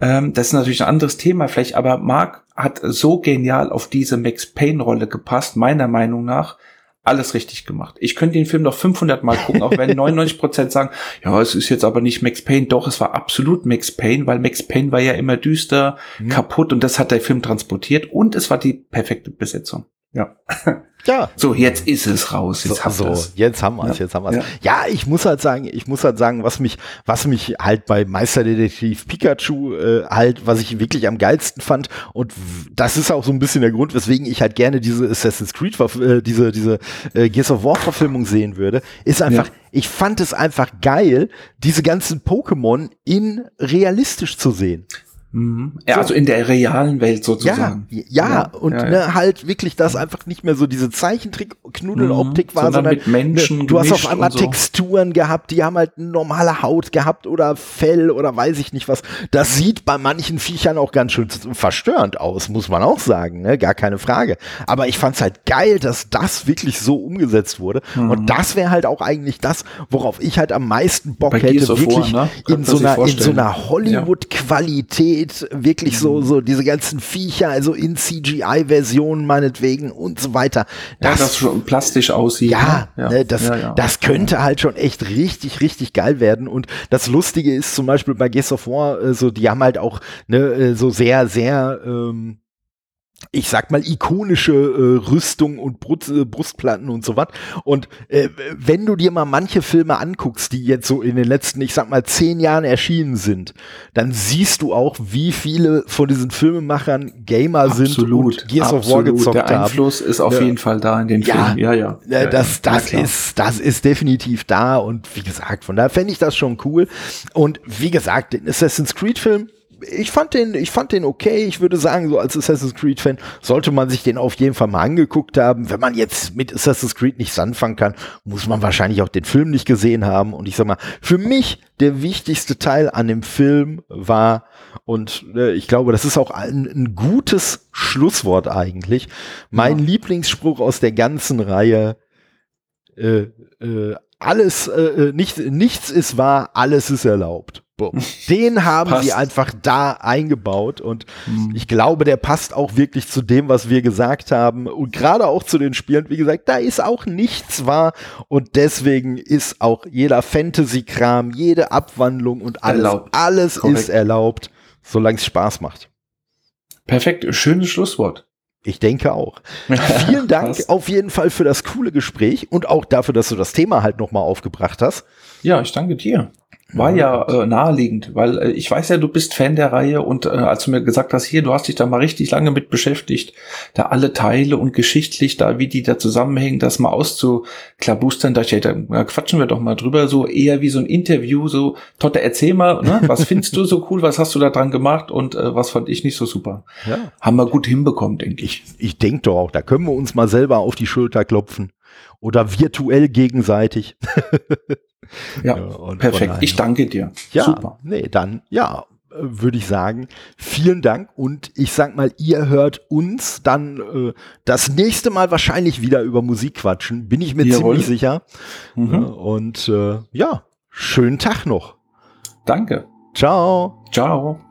ähm, das ist natürlich ein anderes Thema vielleicht, aber Mark hat so genial auf diese Max Payne Rolle gepasst, meiner Meinung nach. Alles richtig gemacht. Ich könnte den Film noch 500 Mal gucken, auch wenn 99 Prozent sagen, ja, es ist jetzt aber nicht Max Payne. Doch, es war absolut Max Payne, weil Max Payne war ja immer düster, mhm. kaputt und das hat der Film transportiert und es war die perfekte Besetzung. Ja. Ja. So, jetzt ist es raus. Jetzt so, haben wir es. Jetzt haben wir es, ja. jetzt haben wir es. Ja. ja. ich muss halt sagen, ich muss halt sagen, was mich, was mich halt bei Meisterdetektiv Pikachu äh, halt, was ich wirklich am geilsten fand und das ist auch so ein bisschen der Grund, weswegen ich halt gerne diese Assassin's Creed, äh, diese, diese äh, Gears of War Verfilmung sehen würde, ist einfach, ja. ich fand es einfach geil, diese ganzen Pokémon in realistisch zu sehen. Mhm. Ja, so. also in der realen Welt sozusagen. Ja, ja, ja und ja, Ne, halt wirklich, dass einfach nicht mehr so diese Zeichentrick-Knudeloptik mhm. war, sondern, mit Menschen. Du hast auf einmal so. Texturen gehabt, die haben halt eine normale Haut gehabt oder Fell oder weiß ich nicht was. Das sieht bei manchen Viechern auch ganz schön verstörend aus, muss man auch sagen, ne? gar keine Frage. Aber ich fand's halt geil, dass das wirklich so umgesetzt wurde. Mhm. Und das wäre halt auch eigentlich das, worauf ich halt am meisten Bock bei hätte, wirklich War, ne? in, so einer, in so einer Hollywood-Qualität Qualität, wirklich so, so diese ganzen Viecher, also in CGI-Versionen meinetwegen und so weiter. Das, ja, das schon plastisch aussieht. Ja, ne? ja. Ne, das, ja, das könnte halt schon echt richtig, richtig geil werden. Und das Lustige ist zum Beispiel bei Gears of War, äh, so, die haben halt auch ne, äh, so sehr, sehr, ähm, ich sag mal, ikonische äh, Rüstung und Brust, äh, Brustplatten und so was. Und äh, wenn du dir mal manche Filme anguckst, die jetzt so in den letzten, ich sag mal, zehn Jahren erschienen sind, dann siehst du auch, wie viele von diesen Filmemachern Gamer absolut, sind und Gears absolut. of War gezockt haben. Der Einfluss haben. ist auf ja. jeden Fall da in den ja, Filmen. Ja, ja. ja das, das ist, das ist definitiv da und wie gesagt, von daher fände ich das schon cool. Und wie gesagt, den Assassin's Creed Film, ich fand den, ich fand den okay. Ich würde sagen, so als Assassin's Creed Fan sollte man sich den auf jeden Fall mal angeguckt haben. Wenn man jetzt mit Assassin's Creed nichts anfangen kann, muss man wahrscheinlich auch den Film nicht gesehen haben. Und ich sag mal, für mich der wichtigste Teil an dem Film war, und äh, ich glaube, das ist auch ein, ein gutes Schlusswort eigentlich. Mein ja. Lieblingsspruch aus der ganzen Reihe, äh, äh, alles, äh, äh nicht, nichts ist wahr, alles ist erlaubt. Den haben passt. sie einfach da eingebaut und mhm. ich glaube, der passt auch wirklich zu dem, was wir gesagt haben und gerade auch zu den Spielen. Wie gesagt, da ist auch nichts wahr und deswegen ist auch jeder Fantasy-Kram, jede Abwandlung und alles, erlaubt. alles ist erlaubt, solange es Spaß macht. Perfekt, schönes Schlusswort. Ich denke auch. Vielen Dank auf jeden Fall für das coole Gespräch und auch dafür, dass du das Thema halt nochmal aufgebracht hast. Ja, ich danke dir. War ja, äh, naheliegend, weil äh, ich weiß ja, du bist Fan der Reihe und äh, als du mir gesagt hast, hier, du hast dich da mal richtig lange mit beschäftigt, da alle Teile und geschichtlich da, wie die da zusammenhängen, das mal auszuklabustern, da, ich, da quatschen wir doch mal drüber, so eher wie so ein Interview, so, Totte, erzähl mal, ne, was findest du so cool, was hast du da dran gemacht und äh, was fand ich nicht so super? Ja. Haben wir gut hinbekommen, denke ich. Ich, ich denke doch auch, da können wir uns mal selber auf die Schulter klopfen. Oder virtuell gegenseitig. Ja, perfekt. Ich danke dir. Ja, Super. nee, dann, ja, würde ich sagen, vielen Dank und ich sag mal, ihr hört uns dann äh, das nächste Mal wahrscheinlich wieder über Musik quatschen, bin ich mir Jawohl. ziemlich sicher. Mhm. Und äh, ja, schönen Tag noch. Danke. Ciao. Ciao.